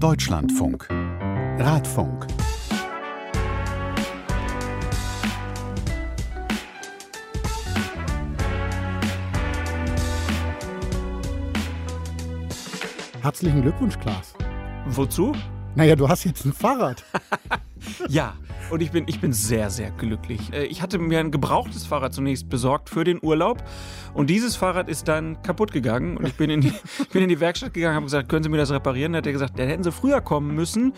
Deutschlandfunk. Radfunk. Herzlichen Glückwunsch, Klaas. Wozu? Naja, du hast jetzt ein Fahrrad. ja, und ich bin, ich bin sehr, sehr glücklich. Äh, ich hatte mir ein gebrauchtes Fahrrad zunächst besorgt für den Urlaub. Und dieses Fahrrad ist dann kaputt gegangen. Und ich bin in die, bin in die Werkstatt gegangen, habe gesagt, können Sie mir das reparieren? Da hat er gesagt, da hätten Sie früher kommen müssen.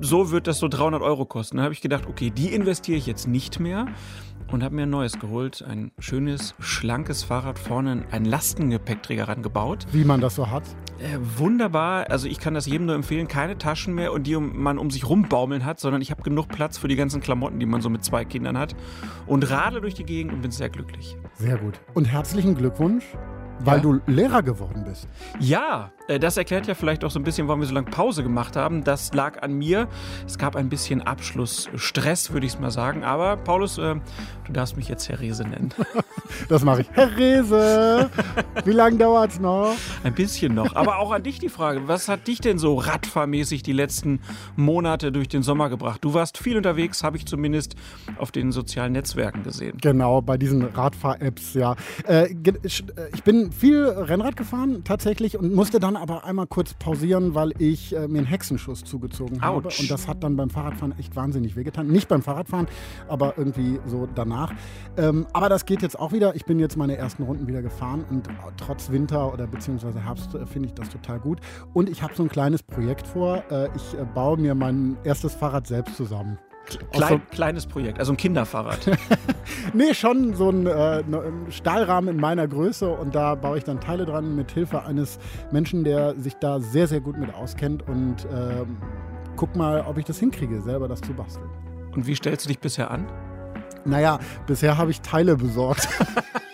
So wird das so 300 Euro kosten. Da habe ich gedacht, okay, die investiere ich jetzt nicht mehr und habe mir ein neues geholt. Ein schönes, schlankes Fahrrad, vorne ein Lastengepäckträger rangebaut. Wie man das so hat. Äh, wunderbar. Also ich kann das jedem nur empfehlen. Keine Taschen mehr und die man um sich rumbaumeln hat, sondern ich habe genug Platz für die ganzen Klamotten, die man so mit zwei Kindern hat. Und radle durch die Gegend und bin sehr glücklich. Sehr gut. Und herzlichen Glückwunsch weil ja. du Lehrer geworden bist. Ja, das erklärt ja vielleicht auch so ein bisschen, warum wir so lange Pause gemacht haben. Das lag an mir. Es gab ein bisschen Abschlussstress, würde ich es mal sagen. Aber Paulus, äh, du darfst mich jetzt Herr Rese nennen. Das mache ich. Herr Rese, wie lange dauert es noch? Ein bisschen noch. Aber auch an dich die Frage, was hat dich denn so radfahrmäßig die letzten Monate durch den Sommer gebracht? Du warst viel unterwegs, habe ich zumindest auf den sozialen Netzwerken gesehen. Genau, bei diesen Radfahr-Apps, ja. Äh, ich bin viel Rennrad gefahren tatsächlich und musste dann aber einmal kurz pausieren, weil ich äh, mir einen Hexenschuss zugezogen habe. Und das hat dann beim Fahrradfahren echt wahnsinnig wehgetan. Nicht beim Fahrradfahren, aber irgendwie so danach. Ähm, aber das geht jetzt auch wieder. Ich bin jetzt meine ersten Runden wieder gefahren und trotz Winter oder beziehungsweise Herbst äh, finde ich das total gut. Und ich habe so ein kleines Projekt vor. Äh, ich äh, baue mir mein erstes Fahrrad selbst zusammen. Klein, so kleines Projekt, also ein Kinderfahrrad. nee, schon so ein, äh, ein, Stahlrahmen in meiner Größe und da baue ich dann Teile dran mit Hilfe eines Menschen, der sich da sehr, sehr gut mit auskennt und äh, guck mal, ob ich das hinkriege, selber das zu basteln. Und wie stellst du dich bisher an? Naja, bisher habe ich Teile besorgt.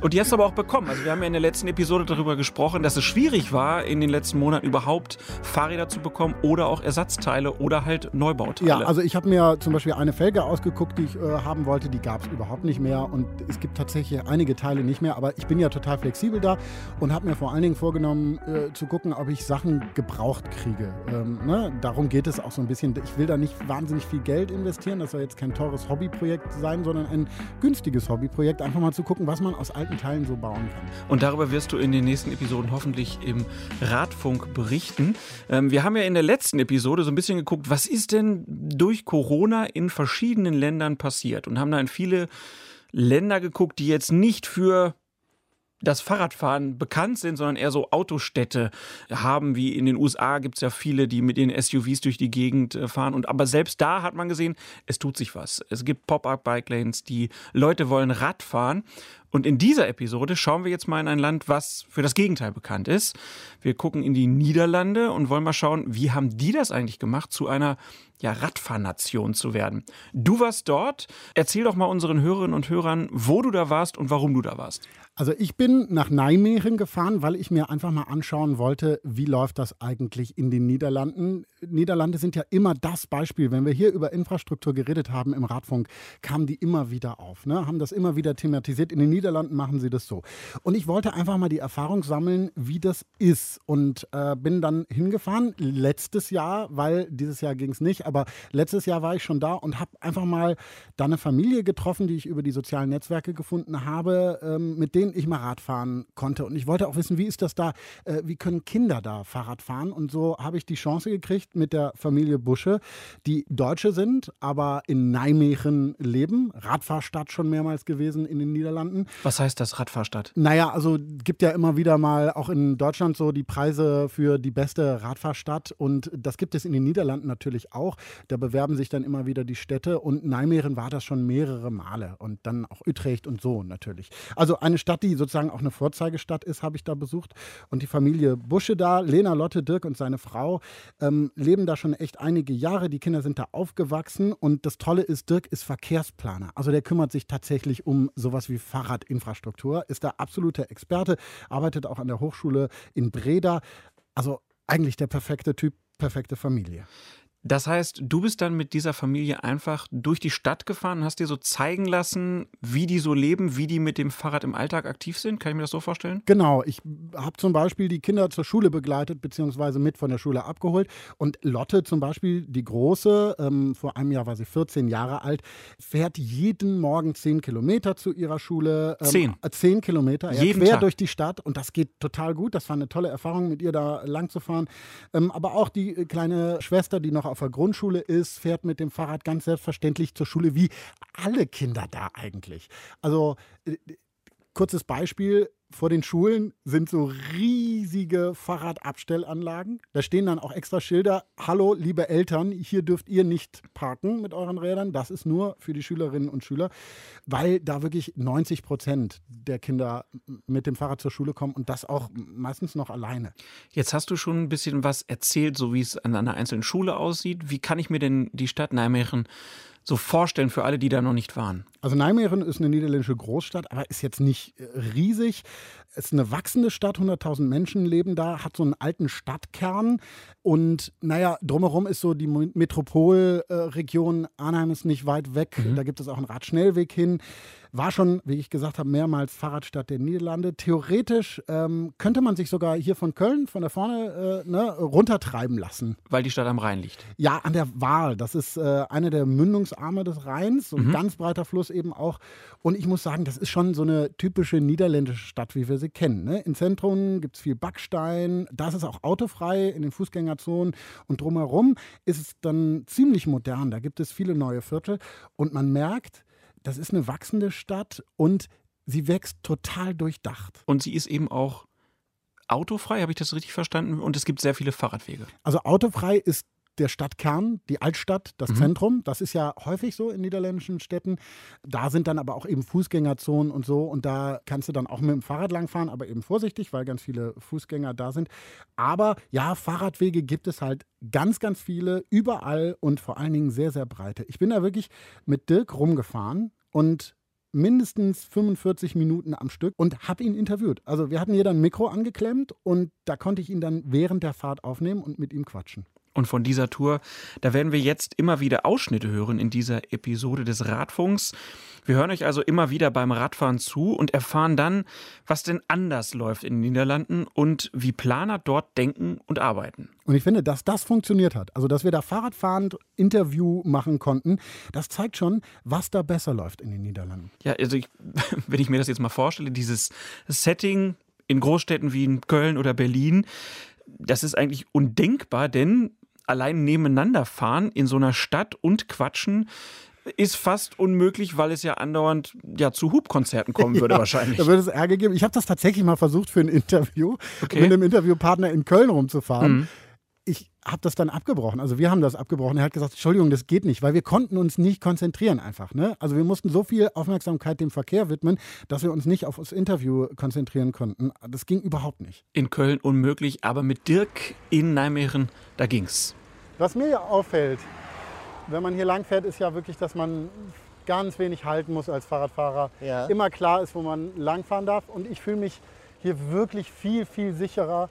Und die hast du aber auch bekommen. Also wir haben ja in der letzten Episode darüber gesprochen, dass es schwierig war, in den letzten Monaten überhaupt Fahrräder zu bekommen oder auch Ersatzteile oder halt Neubauteile. Ja, also ich habe mir zum Beispiel eine Felge ausgeguckt, die ich äh, haben wollte. Die gab es überhaupt nicht mehr. Und es gibt tatsächlich einige Teile nicht mehr. Aber ich bin ja total flexibel da und habe mir vor allen Dingen vorgenommen, äh, zu gucken, ob ich Sachen gebraucht kriege. Ähm, ne? Darum geht es auch so ein bisschen. Ich will da nicht wahnsinnig viel Geld investieren. Das soll jetzt kein teures Hobbyprojekt sein, sondern ein günstiges Hobbyprojekt. Einfach mal zu gucken, was man aus alten Teilen so bauen kann. Und darüber wirst du in den nächsten Episoden hoffentlich im Radfunk berichten. Ähm, wir haben ja in der letzten Episode so ein bisschen geguckt, was ist denn durch Corona in verschiedenen Ländern passiert und haben da in viele Länder geguckt, die jetzt nicht für das Fahrradfahren bekannt sind, sondern eher so Autostädte haben, wie in den USA gibt es ja viele, die mit ihren SUVs durch die Gegend äh, fahren. Und aber selbst da hat man gesehen, es tut sich was. Es gibt Pop-up-Bike-Lanes, die Leute wollen Rad fahren. Und in dieser Episode schauen wir jetzt mal in ein Land, was für das Gegenteil bekannt ist. Wir gucken in die Niederlande und wollen mal schauen, wie haben die das eigentlich gemacht, zu einer ja, Radfahrnation zu werden. Du warst dort. Erzähl doch mal unseren Hörerinnen und Hörern, wo du da warst und warum du da warst. Also ich bin nach Nijmegen gefahren, weil ich mir einfach mal anschauen wollte, wie läuft das eigentlich in den Niederlanden. Niederlande sind ja immer das Beispiel. Wenn wir hier über Infrastruktur geredet haben im Radfunk, kamen die immer wieder auf, ne? haben das immer wieder thematisiert. In den Niederlanden machen sie das so. Und ich wollte einfach mal die Erfahrung sammeln, wie das ist. Und äh, bin dann hingefahren, letztes Jahr, weil dieses Jahr ging es nicht, aber letztes Jahr war ich schon da und habe einfach mal da eine Familie getroffen, die ich über die sozialen Netzwerke gefunden habe, ähm, mit denen denen ich mal Rad fahren konnte. Und ich wollte auch wissen, wie ist das da, äh, wie können Kinder da Fahrrad fahren? Und so habe ich die Chance gekriegt mit der Familie Busche, die Deutsche sind, aber in Nijmegen leben. Radfahrstadt schon mehrmals gewesen in den Niederlanden. Was heißt das Radfahrstadt? Naja, also gibt ja immer wieder mal auch in Deutschland so die Preise für die beste Radfahrstadt. Und das gibt es in den Niederlanden natürlich auch. Da bewerben sich dann immer wieder die Städte. Und Nijmegen war das schon mehrere Male. Und dann auch Utrecht und so natürlich. Also eine Stadt, Stadt, die sozusagen auch eine Vorzeigestadt ist, habe ich da besucht. Und die Familie Busche da, Lena, Lotte, Dirk und seine Frau, ähm, leben da schon echt einige Jahre. Die Kinder sind da aufgewachsen. Und das Tolle ist, Dirk ist Verkehrsplaner. Also der kümmert sich tatsächlich um sowas wie Fahrradinfrastruktur, ist da absoluter Experte, arbeitet auch an der Hochschule in Breda. Also eigentlich der perfekte Typ, perfekte Familie. Das heißt, du bist dann mit dieser Familie einfach durch die Stadt gefahren und hast dir so zeigen lassen, wie die so leben, wie die mit dem Fahrrad im Alltag aktiv sind. Kann ich mir das so vorstellen? Genau. Ich habe zum Beispiel die Kinder zur Schule begleitet, beziehungsweise mit von der Schule abgeholt. Und Lotte zum Beispiel, die Große, ähm, vor einem Jahr war sie 14 Jahre alt, fährt jeden Morgen 10 Kilometer zu ihrer Schule. Ähm, 10? Äh, 10 Kilometer, ja, Jeden quer Tag? durch die Stadt. Und das geht total gut. Das war eine tolle Erfahrung, mit ihr da lang zu fahren. Ähm, aber auch die äh, kleine Schwester, die noch auf der Grundschule ist, fährt mit dem Fahrrad ganz selbstverständlich zur Schule, wie alle Kinder da eigentlich. Also, äh, kurzes Beispiel. Vor den Schulen sind so riesige Fahrradabstellanlagen. Da stehen dann auch extra Schilder. Hallo, liebe Eltern, hier dürft ihr nicht parken mit euren Rädern. Das ist nur für die Schülerinnen und Schüler, weil da wirklich 90 Prozent der Kinder mit dem Fahrrad zur Schule kommen und das auch meistens noch alleine. Jetzt hast du schon ein bisschen was erzählt, so wie es an einer einzelnen Schule aussieht. Wie kann ich mir denn die Stadt Nijmegen so vorstellen für alle, die da noch nicht waren? Also Nijmegen ist eine niederländische Großstadt, aber ist jetzt nicht äh, riesig. Es ist eine wachsende Stadt, 100.000 Menschen leben da, hat so einen alten Stadtkern. Und naja, drumherum ist so die Metropolregion. Arnheim ist nicht weit weg. Da gibt es auch einen Radschnellweg hin. War schon, wie ich gesagt habe, mehrmals Fahrradstadt der Niederlande. Theoretisch ähm, könnte man sich sogar hier von Köln, von da vorne, äh, ne, runtertreiben lassen. Weil die Stadt am Rhein liegt. Ja, an der Waal. Das ist äh, eine der Mündungsarme des Rheins, so ein ganz breiter Fluss eben auch. Und ich muss sagen, das ist schon so eine typische niederländische Stadt, wie wir sie kennen. Ne? Im Zentrum gibt es viel Backstein, da ist es auch autofrei in den Fußgängerzonen und drumherum ist es dann ziemlich modern. Da gibt es viele neue Viertel und man merkt, das ist eine wachsende Stadt und sie wächst total durchdacht. Und sie ist eben auch autofrei, habe ich das richtig verstanden? Und es gibt sehr viele Fahrradwege. Also autofrei ist der Stadtkern, die Altstadt, das Mhm. Zentrum. Das ist ja häufig so in niederländischen Städten. Da sind dann aber auch eben Fußgängerzonen und so. Und da kannst du dann auch mit dem Fahrrad langfahren, aber eben vorsichtig, weil ganz viele Fußgänger da sind. Aber ja, Fahrradwege gibt es halt ganz, ganz viele, überall und vor allen Dingen sehr, sehr breite. Ich bin da wirklich mit Dirk rumgefahren und mindestens 45 Minuten am Stück und habe ihn interviewt. Also wir hatten hier dann ein Mikro angeklemmt und da konnte ich ihn dann während der Fahrt aufnehmen und mit ihm quatschen. Und von dieser Tour, da werden wir jetzt immer wieder Ausschnitte hören in dieser Episode des Radfunks. Wir hören euch also immer wieder beim Radfahren zu und erfahren dann, was denn anders läuft in den Niederlanden und wie Planer dort denken und arbeiten. Und ich finde, dass das funktioniert hat, also dass wir da Fahrradfahrend Interview machen konnten, das zeigt schon, was da besser läuft in den Niederlanden. Ja, also ich, wenn ich mir das jetzt mal vorstelle, dieses Setting in Großstädten wie in Köln oder Berlin, das ist eigentlich undenkbar, denn allein nebeneinander fahren in so einer Stadt und quatschen ist fast unmöglich, weil es ja andauernd ja, zu Hubkonzerten kommen würde Ja, wahrscheinlich. Da würde es Ärger geben. Ich habe das tatsächlich mal versucht für ein Interview, Okay. mit einem Interviewpartner in Köln rumzufahren. Mhm. Ich habe das dann abgebrochen. Also wir haben das abgebrochen. Er hat gesagt, Entschuldigung, das geht nicht, weil wir konnten uns nicht konzentrieren einfach. Ne? Also wir mussten so viel Aufmerksamkeit dem Verkehr widmen, dass wir uns nicht auf das Interview konzentrieren konnten. Das ging überhaupt nicht. In Köln unmöglich, aber mit Dirk in Nijmegen, da ging's. Was mir ja auffällt, wenn man hier lang fährt, ist ja wirklich, dass man ganz wenig halten muss als Fahrradfahrer. Ja. Immer klar ist, wo man langfahren darf. Und ich fühle mich hier wirklich viel, viel sicherer.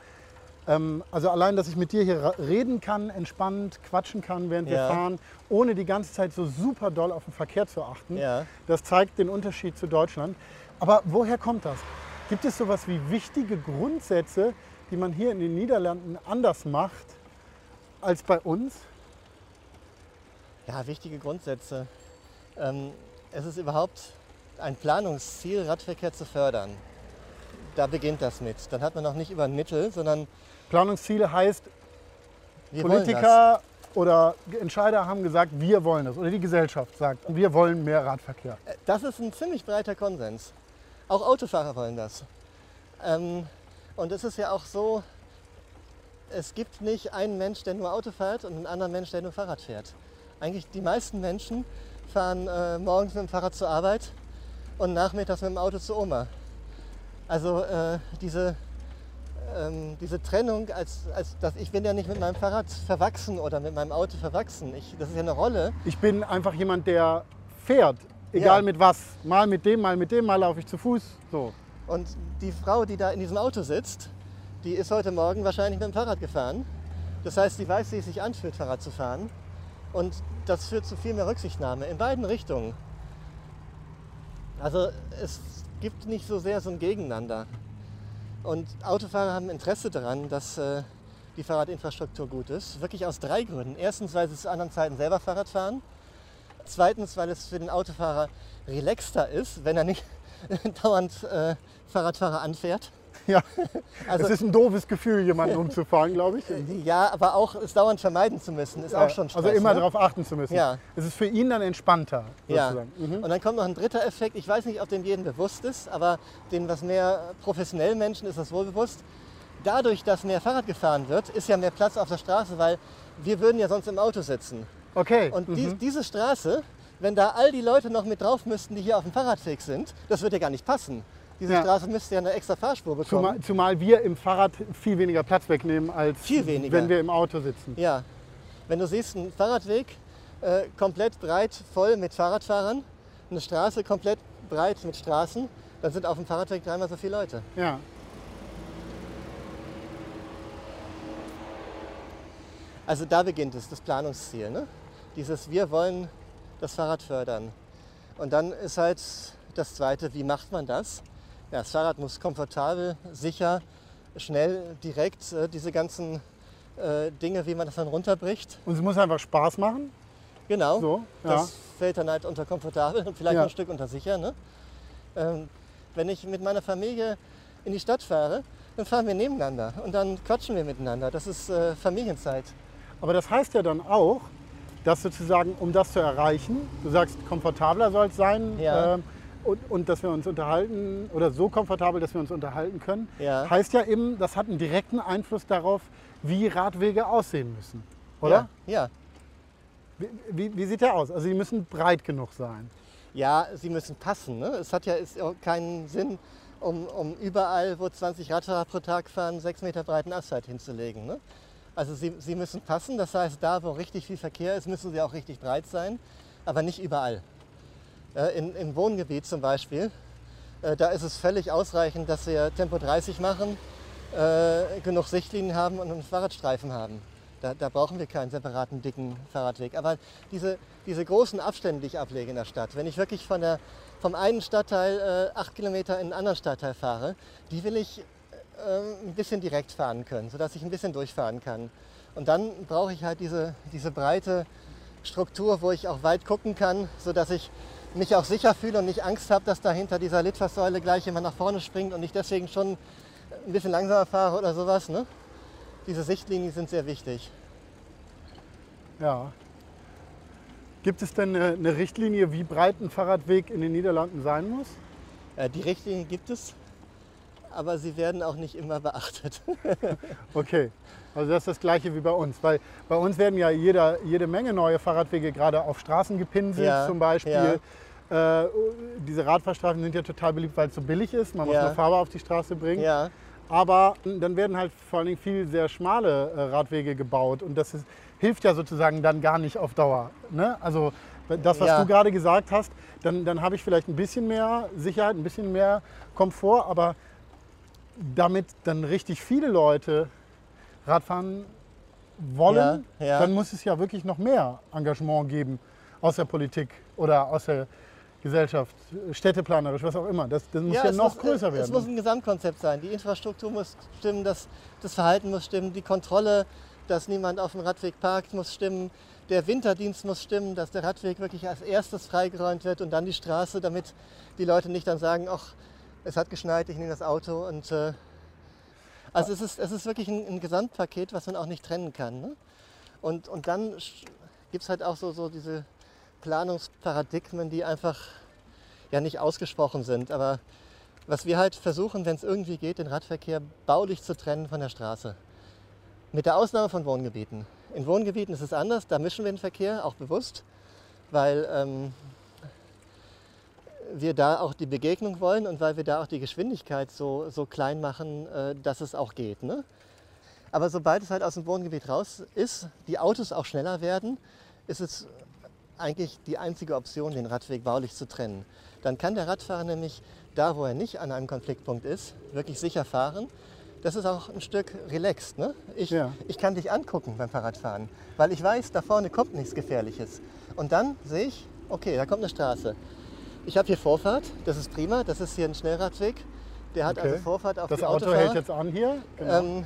Ähm, also allein, dass ich mit dir hier reden kann, entspannt quatschen kann, während wir Ja. fahren, ohne die ganze Zeit so super doll auf den Verkehr zu achten. Ja. Das zeigt den Unterschied zu Deutschland. Aber woher kommt das? Gibt es sowas wie wichtige Grundsätze, die man hier in den Niederlanden anders macht als bei uns? Ja, wichtige Grundsätze. Ähm, es ist überhaupt ein Planungsziel, Radverkehr zu fördern. Da beginnt das mit. Dann hat man noch nicht über ein Mittel, sondern Planungsziele heißt, Politiker oder Entscheider haben gesagt, wir wollen das. Oder die Gesellschaft sagt, wir wollen mehr Radverkehr. das. Äh, Das ist ein ziemlich breiter Konsens. Auch Autofahrer wollen das. Ähm, und es ist ja auch so, es gibt nicht einen Mensch, der nur Auto fährt und einen anderen Mensch, der nur Fahrrad fährt. Eigentlich die meisten Menschen fahren äh, morgens mit dem Fahrrad zur Arbeit und nachmittags mit dem Auto zur Oma. Also äh, diese, ähm, diese Trennung, als, als dass ich bin ja nicht mit meinem Fahrrad verwachsen oder mit meinem Auto verwachsen. Ich, das ist ja eine Rolle. Ich bin einfach jemand, der fährt, egal Ja. mit was. Mal mit dem, mal mit dem, mal laufe ich zu Fuß. So. Und die Frau, die da in diesem Auto sitzt, die ist heute Morgen wahrscheinlich mit dem Fahrrad gefahren Das heißt, sie weiß, wie es sich anfühlt, Fahrrad zu fahren. Und das führt zu viel mehr Rücksichtnahme in beiden Richtungen. Also es gibt nicht so sehr so ein Gegeneinander. Und Autofahrer haben Interesse daran, dass äh, die Fahrradinfrastruktur gut ist. Wirklich aus drei Gründen. Erstens, weil sie zu anderen Zeiten selber Fahrrad fahren. Zweitens, weil es für den Autofahrer relaxter ist, wenn er nicht dauernd äh, Fahrradfahrer anfährt. Ja, Also- es ist ein doofes Gefühl, jemanden umzufahren, glaube ich. Ja, aber auch es dauernd vermeiden zu müssen, ist auch schon Stress. also immer ne? darauf achten zu müssen. Ja. Es ist für ihn dann entspannter, Ja. sozusagen. Mhm. Und dann kommt noch ein dritter Effekt. Ich weiß nicht, ob dem jedem bewusst ist, aber den was mehr professionellen Menschen ist das wohl bewusst. Dadurch, dass mehr Fahrrad gefahren wird, ist ja mehr Platz auf der Straße, weil wir würden ja sonst im Auto sitzen. Okay. Und mhm. die, diese Straße, wenn da all die Leute noch mit drauf müssten, die hier auf dem Fahrradweg sind, das würde ja gar nicht passen. Diese Ja. Straße müsste ja eine extra Fahrspur bekommen. zumal, zumal wir im Fahrrad viel weniger Platz wegnehmen, als wenn wir im Auto sitzen. Ja, wenn du siehst, ein Fahrradweg äh, komplett breit voll mit Fahrradfahrern, eine Straße komplett breit mit Straßen, dann sind auf dem Fahrradweg dreimal so viele Leute. Ja. Also da beginnt es, das Planungsziel. Ne? Dieses Wir wollen das Fahrrad fördern. Und dann ist halt das Zweite, wie macht man das? Ja, das Fahrrad muss komfortabel, sicher, schnell, direkt, äh, diese ganzen äh, Dinge, wie man das dann runterbricht. Und es muss einfach Spaß machen. Genau. So, ja. Das fällt dann halt unter komfortabel und vielleicht Ja. ein Stück unter sicher. Ne? Ähm, wenn ich mit meiner Familie in die Stadt fahre, dann fahren wir nebeneinander und dann quatschen wir miteinander. Das ist äh, Familienzeit. Aber das heißt ja dann auch, dass sozusagen, um das zu erreichen, du sagst, komfortabler soll es sein Ja. ähm, und, und dass wir uns unterhalten oder so komfortabel, dass wir uns unterhalten können, Ja. heißt ja eben, das hat einen direkten Einfluss darauf, wie Radwege aussehen müssen. Oder? Ja, ja. Wie, wie, wie sieht der aus? Also sie müssen breit genug sein. Ja, sie müssen passen. Ne? Es hat ja ist keinen Sinn, um, um überall, wo 20 Radfahrer pro Tag fahren, 6 Meter breiten Asphalt hinzulegen. Ne? Also sie, sie müssen passen, das heißt, da wo richtig viel Verkehr ist, müssen sie auch richtig breit sein, aber nicht überall. Äh, in, Im Wohngebiet zum Beispiel, äh, da ist es völlig ausreichend, dass wir Tempo 30 machen, äh, genug Sichtlinien haben und einen Fahrradstreifen haben. Da, da brauchen wir keinen separaten dicken Fahrradweg. Aber diese, diese großen Abstände, die ich ablege in der Stadt, wenn ich wirklich von der, vom einen Stadtteil äh, acht Kilometer in einen anderen Stadtteil fahre, die will ich äh, ein bisschen direkt fahren können, sodass ich ein bisschen durchfahren kann. Und dann brauche ich halt diese, diese breite Struktur, wo ich auch weit gucken kann, sodass ich mich auch sicher fühle und nicht Angst habe, dass da hinter dieser Litfaßsäule gleich jemand nach vorne springt und ich deswegen schon ein bisschen langsamer fahre oder sowas. Ne? Diese Sichtlinien sind sehr wichtig. Ja. Gibt es denn eine, eine Richtlinie, wie breit ein Fahrradweg in den Niederlanden sein muss? Äh, die Richtlinien gibt es, aber sie werden auch nicht immer beachtet. Okay, also das ist das gleiche wie bei uns. Weil bei uns werden ja jeder, jede Menge neue Fahrradwege gerade auf Straßen gepinselt Ja, zum Beispiel. Äh, diese Radfahrstreifen sind ja total beliebt, weil es so billig ist. Man muss Ja. nur Farbe auf die Straße bringen. ja, Aber dann werden halt vor allen Dingen viel sehr schmale äh, Radwege gebaut und das ist, hilft ja sozusagen dann gar nicht auf Dauer. Ne? Also das, was Ja. du gerade gesagt hast, dann, dann habe ich vielleicht ein bisschen mehr Sicherheit, ein bisschen mehr Komfort, aber damit dann richtig viele Leute Radfahren wollen, Ja, ja. dann muss es ja wirklich noch mehr Engagement geben aus der Politik oder aus der Gesellschaft, städteplanerisch, was auch immer. Das, das muss ja, es noch muss, größer äh, werden. Es muss ein Gesamtkonzept sein. Die Infrastruktur muss stimmen, das, das Verhalten muss stimmen, die Kontrolle, dass niemand auf dem Radweg parkt, muss stimmen. Der Winterdienst muss stimmen, dass der Radweg wirklich als erstes freigeräumt wird und dann die Straße, damit die Leute nicht dann sagen, ach, es hat geschneit, ich nehme das Auto. Und, äh, also es ist, es ist wirklich ein, ein Gesamtpaket, was man auch nicht trennen kann. Ne? Und, und dann gibt es halt auch so, so diese Planungsparadigmen, die einfach ja nicht ausgesprochen sind. Aber was wir halt versuchen, wenn es irgendwie geht, den Radverkehr baulich zu trennen von der Straße. Mit der Ausnahme von Wohngebieten. In Wohngebieten ist es anders, da mischen wir den Verkehr auch bewusst, weil ähm, wir da auch die Begegnung wollen und weil wir da auch die Geschwindigkeit so, so klein machen, äh, dass es auch geht. Ne? Aber sobald es halt aus dem Wohngebiet raus ist, die Autos auch schneller werden, ist es eigentlich die einzige Option, den Radweg baulich zu trennen. Dann kann der Radfahrer nämlich da, wo er nicht an einem Konfliktpunkt ist, wirklich sicher fahren. das ist auch ein Stück relaxed. Ne? Ich, Ja. ich kann dich angucken beim Fahrradfahren, weil ich weiß, da vorne kommt nichts Gefährliches. Und dann sehe ich, okay, da kommt eine Straße. Ich habe hier Vorfahrt, das ist prima, das ist hier ein Schnellradweg. Der hat Okay. also Vorfahrt auf Das die Auto Autofahrer. hält jetzt an hier. Genau. Ähm,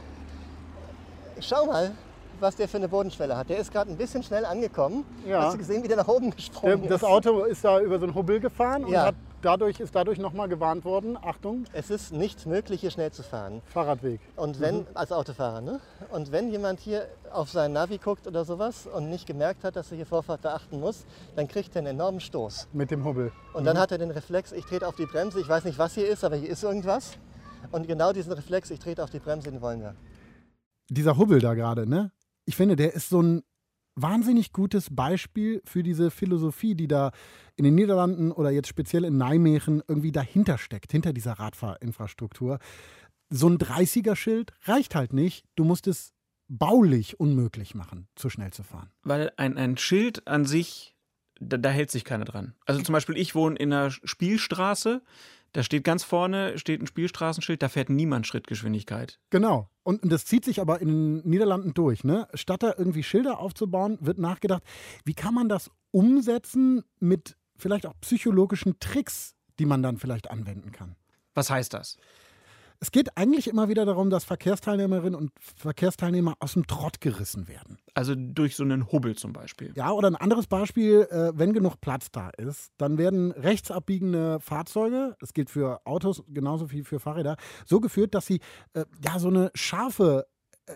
schau mal, was der für eine Bodenschwelle hat. Der ist gerade ein bisschen schnell angekommen. Ja. Hast du gesehen, wie der nach oben Der, gesprungen das ist? Auto ist da über so einen Hubbel gefahren und Ja. hat dadurch, ist dadurch nochmal gewarnt worden. Achtung, Es ist nicht möglich, hier schnell zu fahren. Fahrradweg. Und wenn, Mhm. als Autofahrer, ne? Und wenn jemand hier auf sein Navi guckt oder sowas und nicht gemerkt hat, dass er hier Vorfahrt beachten muss, dann kriegt er einen enormen Stoß. Mit dem Hubbel. Und Mhm. dann hat er den Reflex, ich trete auf die Bremse, ich weiß nicht, was hier ist, aber hier ist irgendwas. Und genau diesen Reflex, ich trete auf die Bremse, den wollen wir. Dieser Hubbel da gerade, ne? Ich finde, der ist so ein wahnsinnig gutes Beispiel für diese Philosophie, die da in den Niederlanden oder jetzt speziell in Nijmegen irgendwie dahinter steckt, hinter dieser Radfahrinfrastruktur. So ein 30er-Schild reicht halt nicht. Du musst es baulich unmöglich machen, zu schnell zu fahren. Weil ein, ein Schild an sich, da, da hält sich keiner dran. Also zum Beispiel, ich wohne in einer Spielstraße, da steht ganz vorne steht ein Spielstraßenschild, da fährt niemand Schrittgeschwindigkeit. Genau. Und, und das zieht sich aber in den Niederlanden durch. Ne? Statt da irgendwie Schilder aufzubauen, wird nachgedacht, wie kann man das umsetzen mit vielleicht auch psychologischen Tricks, die man dann vielleicht anwenden kann. Was heißt das? Es geht eigentlich immer wieder darum, dass Verkehrsteilnehmerinnen und Verkehrsteilnehmer aus dem Trott gerissen werden. Also durch so einen Hubbel zum Beispiel. Ja, oder ein anderes Beispiel, äh, wenn genug Platz da ist, dann werden rechts abbiegende Fahrzeuge, das gilt für Autos genauso wie für Fahrräder, so geführt, dass sie äh, ja so eine scharfe, äh,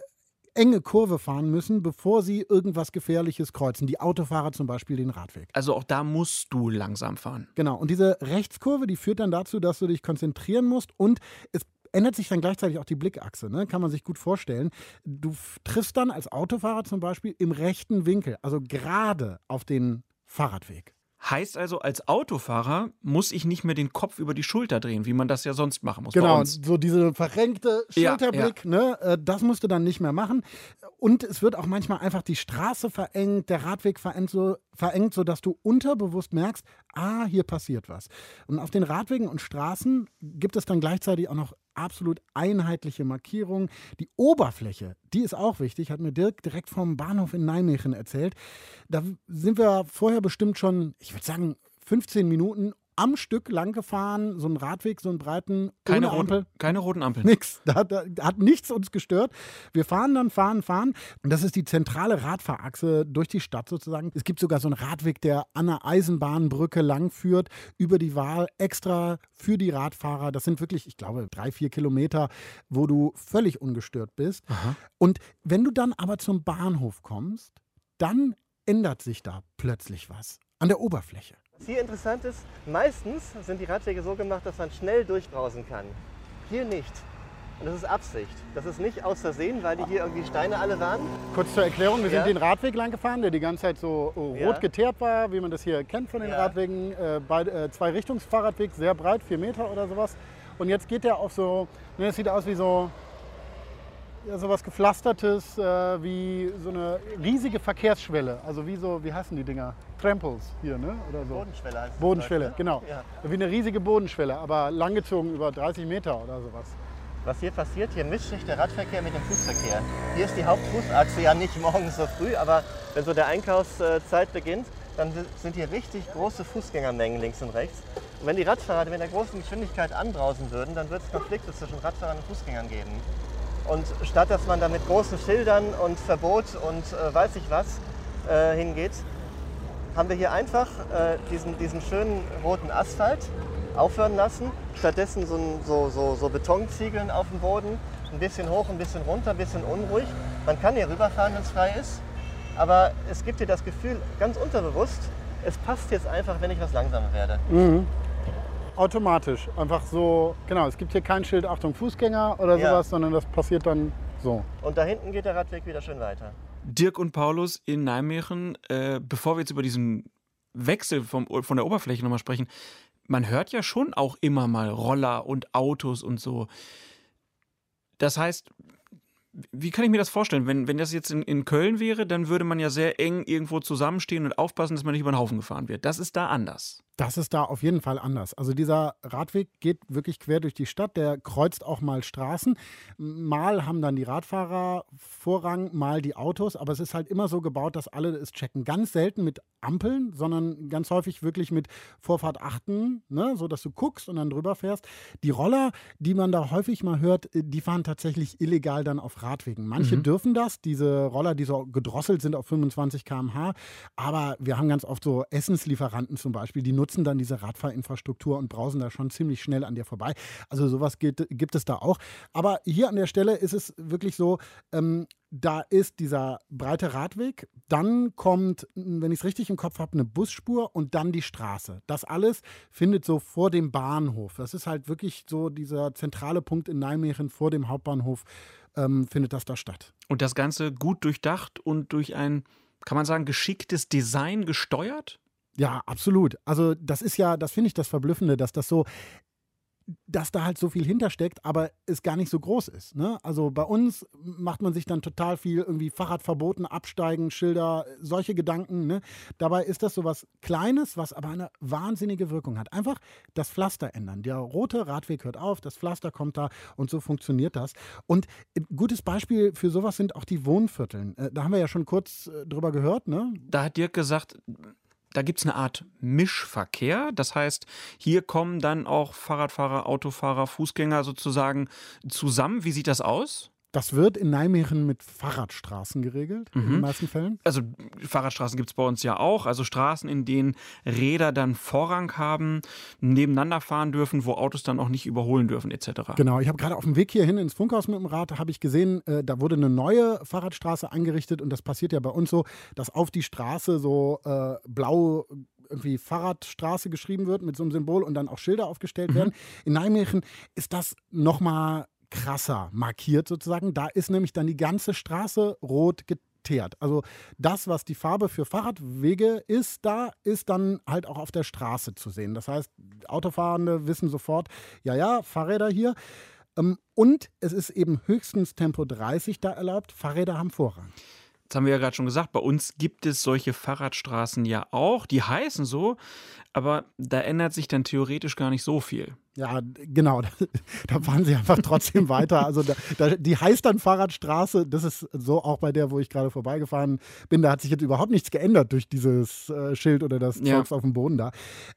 enge Kurve fahren müssen, bevor sie irgendwas Gefährliches kreuzen. Die Autofahrer zum Beispiel den Radweg. Also auch da musst du langsam fahren. Genau, und diese Rechtskurve, die führt dann dazu, dass du dich konzentrieren musst und es ändert sich dann gleichzeitig auch die Blickachse, ne? kann man sich gut vorstellen. Du triffst dann als Autofahrer zum Beispiel im rechten Winkel, also gerade auf den Fahrradweg. Heißt also, als Autofahrer muss ich nicht mehr den Kopf über die Schulter drehen, wie man das ja sonst machen muss Genau, so diese verrenkte Ja, Schulterblick, Ne? äh, das musst du dann nicht mehr machen. Und es wird auch manchmal einfach die Straße verengt, der Radweg verengt, so, verengt, sodass du unterbewusst merkst, ah, hier passiert was. Und auf den Radwegen und Straßen gibt es dann gleichzeitig auch noch absolut einheitliche Markierungen. Die Oberfläche, die ist auch wichtig, hat mir Dirk direkt vom Bahnhof in Nijmegen erzählt. Da sind wir vorher bestimmt schon, ich würde sagen, 15 Minuten am Stück lang gefahren, so einen Radweg, so einen breiten, Keine, ohne Ampel. roten, keine roten Ampeln. Nix. Da, hat- da hat nichts uns gestört. Wir fahren dann, fahren, fahren. Und das ist die zentrale Radfahrachse durch die Stadt sozusagen. Es gibt sogar so einen Radweg, der an der Eisenbahnbrücke lang führt, über die Wahl, extra für die Radfahrer. Das sind wirklich, ich glaube, drei, vier Kilometer, wo du völlig ungestört bist. Und wenn du dann aber zum Bahnhof kommst, dann ändert sich da plötzlich was an der Oberfläche. Was hier interessant ist, meistens sind die Radwege so gemacht, dass man schnell durchbrausen kann. Hier nicht. Und das ist Absicht. Das ist nicht aus Versehen, weil die hier irgendwie Steine alle waren. Kurz zur Erklärung, wir Ja. sind den Radweg lang gefahren, der die ganze Zeit so oh, Ja. rot geteert war, wie man das hier kennt von den Ja. Radwegen. Äh, bei, äh, zwei Richtungsfahrradweg, sehr breit, vier Meter oder sowas. Und jetzt geht der auf so, ne, das sieht aus wie so, ja, so was gepflastertes, äh, wie so eine riesige Verkehrsschwelle. Also wie so, wie heißen die Dinger? Tramples hier, ne? Oder so. Bodenschwelle heißt. Bodenschwelle, Deutsch, genau. ne? Ja. Wie eine riesige Bodenschwelle, aber langgezogen über 30 Meter oder sowas. Was hier passiert, hier mischt sich der Radverkehr mit dem Fußverkehr. Hier ist die Hauptfußachse ja nicht morgens so früh, aber wenn so der Einkaufszeit beginnt, dann sind hier richtig große Fußgängermengen links und rechts. Und wenn die Radfahrer mit einer großen Geschwindigkeit anbrausen würden, dann würde es Konflikte zwischen Radfahrern und Fußgängern geben. Und statt dass man da mit großen Schildern und Verbot und äh, weiß ich was äh, hingeht, haben wir hier einfach äh, diesen, diesen schönen roten Asphalt aufhören lassen. Stattdessen so, so, so, so Betonziegeln auf dem Boden. Ein bisschen hoch, ein bisschen runter, ein bisschen unruhig. Man kann hier rüberfahren, wenn es frei ist. Aber es gibt dir das Gefühl, ganz unterbewusst, es passt jetzt einfach, wenn ich was langsamer werde. Automatisch. Einfach so, genau, es gibt hier kein Schild Achtung Fußgänger oder Ja. sowas, sondern das passiert dann so. Und da hinten geht der Radweg wieder schön weiter. Dirk und Paulus in Nijmegen, äh, bevor wir jetzt über diesen Wechsel vom, von der Oberfläche nochmal sprechen, man hört ja schon auch immer mal Roller und Autos und so. Das heißt, wie kann ich mir das vorstellen? Wenn, wenn das jetzt in, in Köln wäre, dann würde man ja sehr eng irgendwo zusammenstehen und aufpassen, dass man nicht über den Haufen gefahren wird. Das ist da anders. Das ist da auf jeden Fall anders. Also dieser Radweg geht wirklich quer durch die Stadt, der kreuzt auch mal Straßen. Mal haben dann die Radfahrer Vorrang, mal die Autos, aber es ist halt immer so gebaut, dass alle es checken. Ganz selten mit Ampeln, sondern ganz häufig wirklich mit Vorfahrt achten, ne, so dass du guckst und dann drüber fährst. Die Roller, die man da häufig mal hört, die fahren tatsächlich illegal dann auf Radwegen. Manche mhm. dürfen das, diese Roller, die so gedrosselt sind auf 25 km/h, aber wir haben ganz oft so Essenslieferanten zum Beispiel, die nutzen nutzen dann diese Radfahrinfrastruktur und brausen da schon ziemlich schnell an dir vorbei. Also sowas gibt, gibt es da auch. Aber hier an der Stelle ist es wirklich so, ähm, da ist dieser breite Radweg, dann kommt, wenn ich es richtig im Kopf habe, eine Busspur und dann die Straße. Das alles findet so vor dem Bahnhof. Das ist halt wirklich so dieser zentrale Punkt in Nijmegen vor dem Hauptbahnhof ähm, findet das da statt. Und das Ganze gut durchdacht und durch ein, kann man sagen, geschicktes Design gesteuert? Ja, absolut. Also das ist ja, das finde ich das Verblüffende, dass das so dass da halt so viel hintersteckt, aber es gar nicht so groß ist. Ne? Also bei uns macht man sich dann total viel irgendwie Fahrrad verboten, Absteigen, Schilder, solche Gedanken. Ne? Dabei ist das so was Kleines, was aber eine wahnsinnige Wirkung hat. Einfach das Pflaster ändern. Der rote Radweg hört auf, das Pflaster kommt da und so funktioniert das. Und ein gutes Beispiel für sowas sind auch die Wohnvierteln. Äh, da haben wir ja schon kurz äh, drüber gehört. Ne? Da hat Dirk gesagt, da gibt es eine Art Mischverkehr. Das heißt, hier kommen dann auch Fahrradfahrer, Autofahrer, Fußgänger sozusagen zusammen. Wie sieht das aus? Das wird in Nijmegen mit Fahrradstraßen geregelt, mhm. in den mhm. meisten Fällen. Also Fahrradstraßen gibt es bei uns ja auch. Also Straßen, in denen Räder dann Vorrang haben, nebeneinander fahren dürfen, wo Autos dann auch nicht überholen dürfen, etc. Genau, ich habe gerade auf dem Weg hierhin ins Funkhaus mit dem Rad, habe ich gesehen, äh, da wurde eine neue Fahrradstraße eingerichtet und das passiert ja bei uns so, dass auf die Straße so äh, blau irgendwie Fahrradstraße geschrieben wird mit so einem Symbol und dann auch Schilder aufgestellt mhm. werden. In Nijmegen ist das nochmal krasser markiert sozusagen. Da ist nämlich dann die ganze Straße rot geteert. Also das, was die Farbe für Fahrradwege ist, da ist dann halt auch auf der Straße zu sehen. Das heißt, Autofahrende wissen sofort, ja, ja, Fahrräder hier. Ähm, und es ist eben höchstens Tempo 30 da erlaubt. Fahrräder haben Vorrang. Das haben wir ja gerade schon gesagt, bei uns gibt es solche Fahrradstraßen ja auch. Die heißen so, aber da ändert sich dann theoretisch gar nicht so viel. Ja, genau. Da fahren sie einfach trotzdem weiter. Also da, da, die heißt dann Fahrradstraße. Das ist so auch bei der, wo ich gerade vorbeigefahren bin. Da hat sich jetzt überhaupt nichts geändert durch dieses äh, Schild oder das ja. Zeugs auf dem Boden da.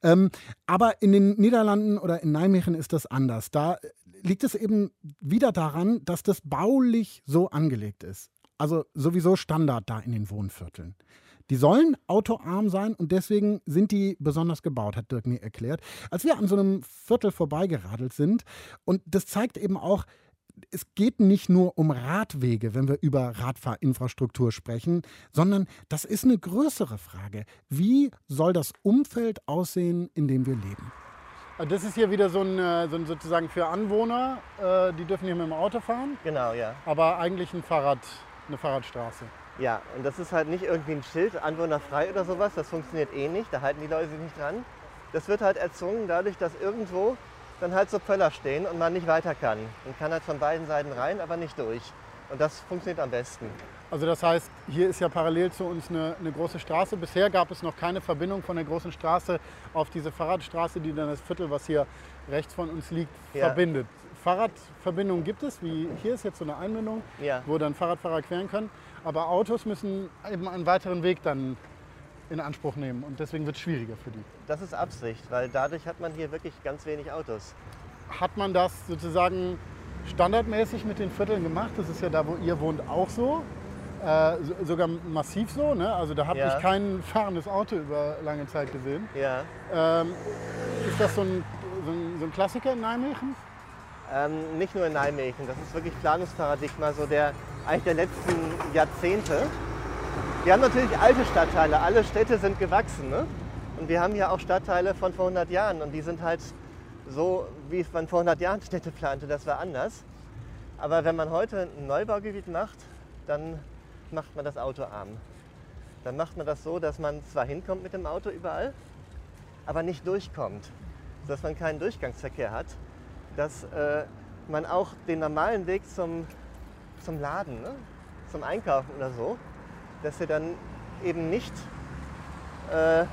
Ähm, aber in den Niederlanden oder in Nijmegen ist das anders. Da liegt es eben wieder daran, dass das baulich so angelegt ist also sowieso Standard da in den Wohnvierteln. Die sollen autoarm sein und deswegen sind die besonders gebaut, hat Dirk mir erklärt. Als wir an so einem Viertel vorbeigeradelt sind, und das zeigt eben auch, es geht nicht nur um Radwege, wenn wir über Radfahrinfrastruktur sprechen, sondern das ist eine größere Frage. Wie soll das Umfeld aussehen, in dem wir leben? Das ist hier wieder so ein, äh, so ein sozusagen für Anwohner, äh, die dürfen hier mit dem Auto fahren. Genau, ja. Aber eigentlich ein Fahrrad, eine Fahrradstraße. Ja, und das ist halt nicht irgendwie ein Schild, anwohnerfrei oder sowas, das funktioniert eh nicht, da halten die Leute sich nicht dran. Das wird halt erzwungen dadurch, dass irgendwo dann halt so Pöller stehen und man nicht weiter kann. Man kann halt von beiden Seiten rein, aber nicht durch. Und das funktioniert am besten. Also das heißt, hier ist ja parallel zu uns eine, eine, große Straße. Bisher gab es noch keine Verbindung von der großen Straße auf diese Fahrradstraße, die dann das Viertel, was hier rechts von uns liegt, ja. verbindet. Fahrradverbindungen gibt es, wie hier ist jetzt so eine Einbindung, ja. wo dann Fahrradfahrer queren können. Aber Autos müssen eben einen weiteren Weg dann in Anspruch nehmen und deswegen wird es schwieriger für die. Das ist Absicht, weil dadurch hat man hier wirklich ganz wenig Autos. Hat man das sozusagen standardmäßig mit den Vierteln gemacht? Das ist ja da, wo ihr wohnt, auch so. Äh, sogar massiv so. Ne? Also da habe ja. ich kein fahrendes Auto über lange Zeit gesehen. Ja. Ähm, ist das so ein, so ein, so ein Klassiker in Nijmegen? Ähm, nicht nur in Nijmegen, das ist wirklich Planungsparadigma so der, eigentlich der letzten Jahrzehnte. Wir haben natürlich alte Stadtteile, alle Städte sind gewachsen. Ne? Und wir haben ja auch Stadtteile von vor 100 Jahren und die sind halt so, wie man vor 100 Jahren Städte plante, das war anders. Aber wenn man heute ein Neubaugebiet macht, dann macht man das Auto arm. Dann macht man das so, dass man zwar hinkommt mit dem Auto überall, aber nicht durchkommt, dass man keinen Durchgangsverkehr hat dass äh, man auch den normalen Weg zum, zum Laden, ne? zum Einkaufen oder so, dass er dann eben nicht äh,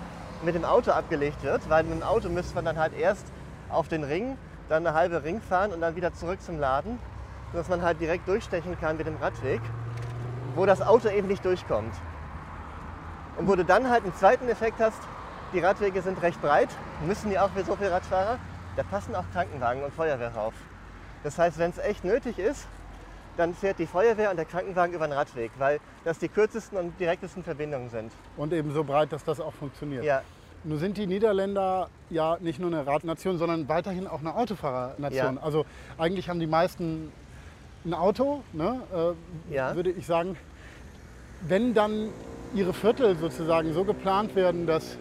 mit dem Auto abgelegt wird, weil mit dem Auto müsste man dann halt erst auf den Ring, dann eine halbe Ring fahren und dann wieder zurück zum Laden, sodass man halt direkt durchstechen kann mit dem Radweg, wo das Auto eben nicht durchkommt. Und wo du dann halt einen zweiten Effekt hast, die Radwege sind recht breit, müssen die auch für so viele Radfahrer, da passen auch Krankenwagen und Feuerwehr rauf. Das heißt, wenn es echt nötig ist, dann fährt die Feuerwehr und der Krankenwagen über den Radweg, weil das die kürzesten und direktesten Verbindungen sind. Und eben so breit, dass das auch funktioniert. Ja, Nun sind die Niederländer ja nicht nur eine Radnation, sondern weiterhin auch eine Autofahrernation. Ja. Also eigentlich haben die meisten ein Auto, ne? äh, Ja. würde ich sagen. Wenn dann ihre Viertel sozusagen so geplant werden, dass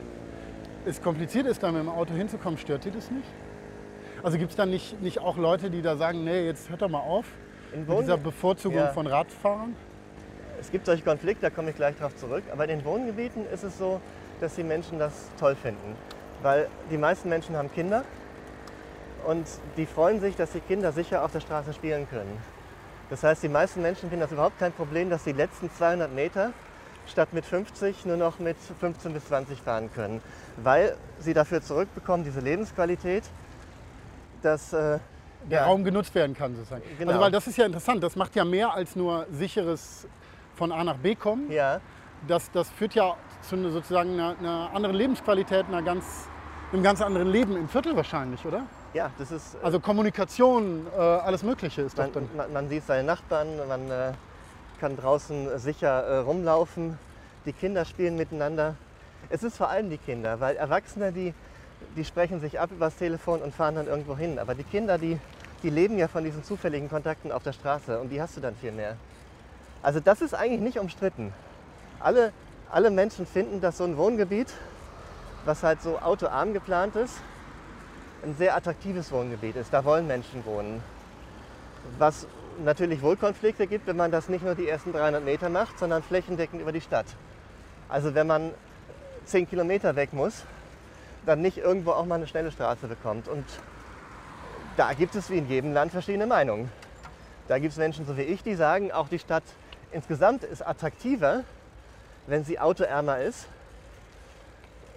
es kompliziert ist, da mit dem Auto hinzukommen, stört die das nicht? Also gibt es dann nicht, nicht auch Leute, die da sagen, nee, jetzt hört doch mal auf in mit dieser Bevorzugung Ja. von Radfahrern? es gibt solche Konflikte, da komme ich gleich drauf zurück. Aber in den Wohngebieten ist es so, dass die Menschen das toll finden. Weil die meisten Menschen haben Kinder und die freuen sich, dass die Kinder sicher auf der Straße spielen können. Das heißt, die meisten Menschen finden das überhaupt kein Problem, dass die letzten 200 Meter statt mit 50 nur noch mit 15 bis 20 fahren können. Weil sie dafür zurückbekommen, diese Lebensqualität, dass äh, der ja, Raum genutzt werden kann sozusagen. Genau. Also weil das ist ja interessant, das macht ja mehr als nur sicheres von A nach B kommen. ja, Das, das führt ja zu einer, sozusagen einer, einer anderen Lebensqualität, einer ganz, einem ganz anderen Leben im Viertel wahrscheinlich, oder? ja, das ist äh, Also Kommunikation, äh, alles Mögliche ist doch Man, dann. man, man sieht seine Nachbarn, man äh, kann draußen sicher äh, rumlaufen, die Kinder spielen miteinander. Es ist vor allem die Kinder, weil Erwachsene, die, die sprechen sich ab übers Telefon und fahren dann irgendwo hin. Aber die Kinder, die, die leben ja von diesen zufälligen Kontakten auf der Straße und die hast du dann viel mehr. Also das ist eigentlich nicht umstritten. Alle, alle Menschen finden, dass so ein Wohngebiet, was halt so autoarm geplant ist, ein sehr attraktives Wohngebiet ist. Da wollen Menschen wohnen. Was natürlich wohl Konflikte gibt, wenn man das nicht nur die ersten 300 Meter macht, sondern flächendeckend über die Stadt. Also wenn man 10 Kilometer weg muss, dann nicht irgendwo auch mal eine schnelle Straße bekommt. Und da gibt es wie in jedem Land verschiedene Meinungen. Da gibt es Menschen so wie ich, die sagen, auch die Stadt insgesamt ist attraktiver, wenn sie autoärmer ist.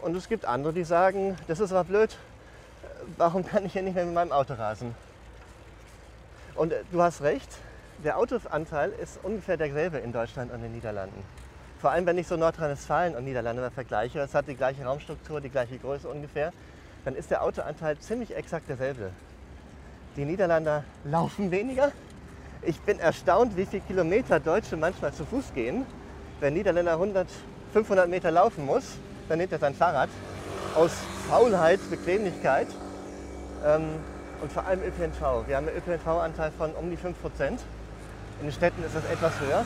Und es gibt andere, die sagen, das ist aber blöd, warum kann ich hier nicht mehr mit meinem Auto rasen? Und äh, du hast recht, der Autoanteil ist ungefähr derselbe in Deutschland und den Niederlanden. Vor allem, wenn ich so Nordrhein-Westfalen und Niederlande mal vergleiche, es hat die gleiche Raumstruktur, die gleiche Größe ungefähr, dann ist der Autoanteil ziemlich exakt derselbe. Die Niederländer laufen weniger. Ich bin erstaunt, wie viele Kilometer Deutsche manchmal zu Fuß gehen. Wenn Niederländer 100, 500 Meter laufen muss, dann nimmt er sein Fahrrad aus Faulheit, Bequemlichkeit ähm, und vor allem ÖPNV. Wir haben einen ÖPNV-Anteil von um die 5 Prozent. In den Städten ist das etwas höher.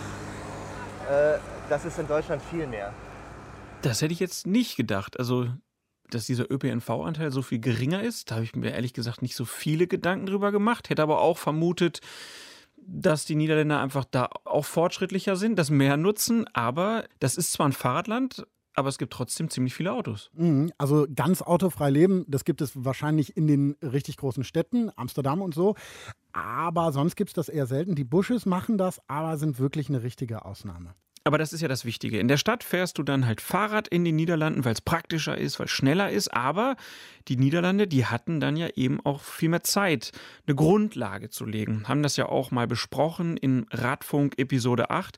Das ist in Deutschland viel mehr. Das hätte ich jetzt nicht gedacht. Also, dass dieser ÖPNV-Anteil so viel geringer ist, da habe ich mir ehrlich gesagt nicht so viele Gedanken drüber gemacht. Hätte aber auch vermutet, dass die Niederländer einfach da auch fortschrittlicher sind, das mehr nutzen. Aber das ist zwar ein Fahrradland, aber es gibt trotzdem ziemlich viele Autos. Mhm, Also ganz autofrei leben, das gibt es wahrscheinlich in den richtig großen Städten, Amsterdam und so. Aber sonst gibt es das eher selten. Die Bushes machen das, aber sind wirklich eine richtige Ausnahme. Aber das ist ja das Wichtige. In der Stadt fährst du dann halt Fahrrad in den Niederlanden, weil es praktischer ist, weil es schneller ist. Aber die Niederlande, die hatten dann ja eben auch viel mehr Zeit, eine Grundlage zu legen. Haben das ja auch mal besprochen in Radfunk Episode 8.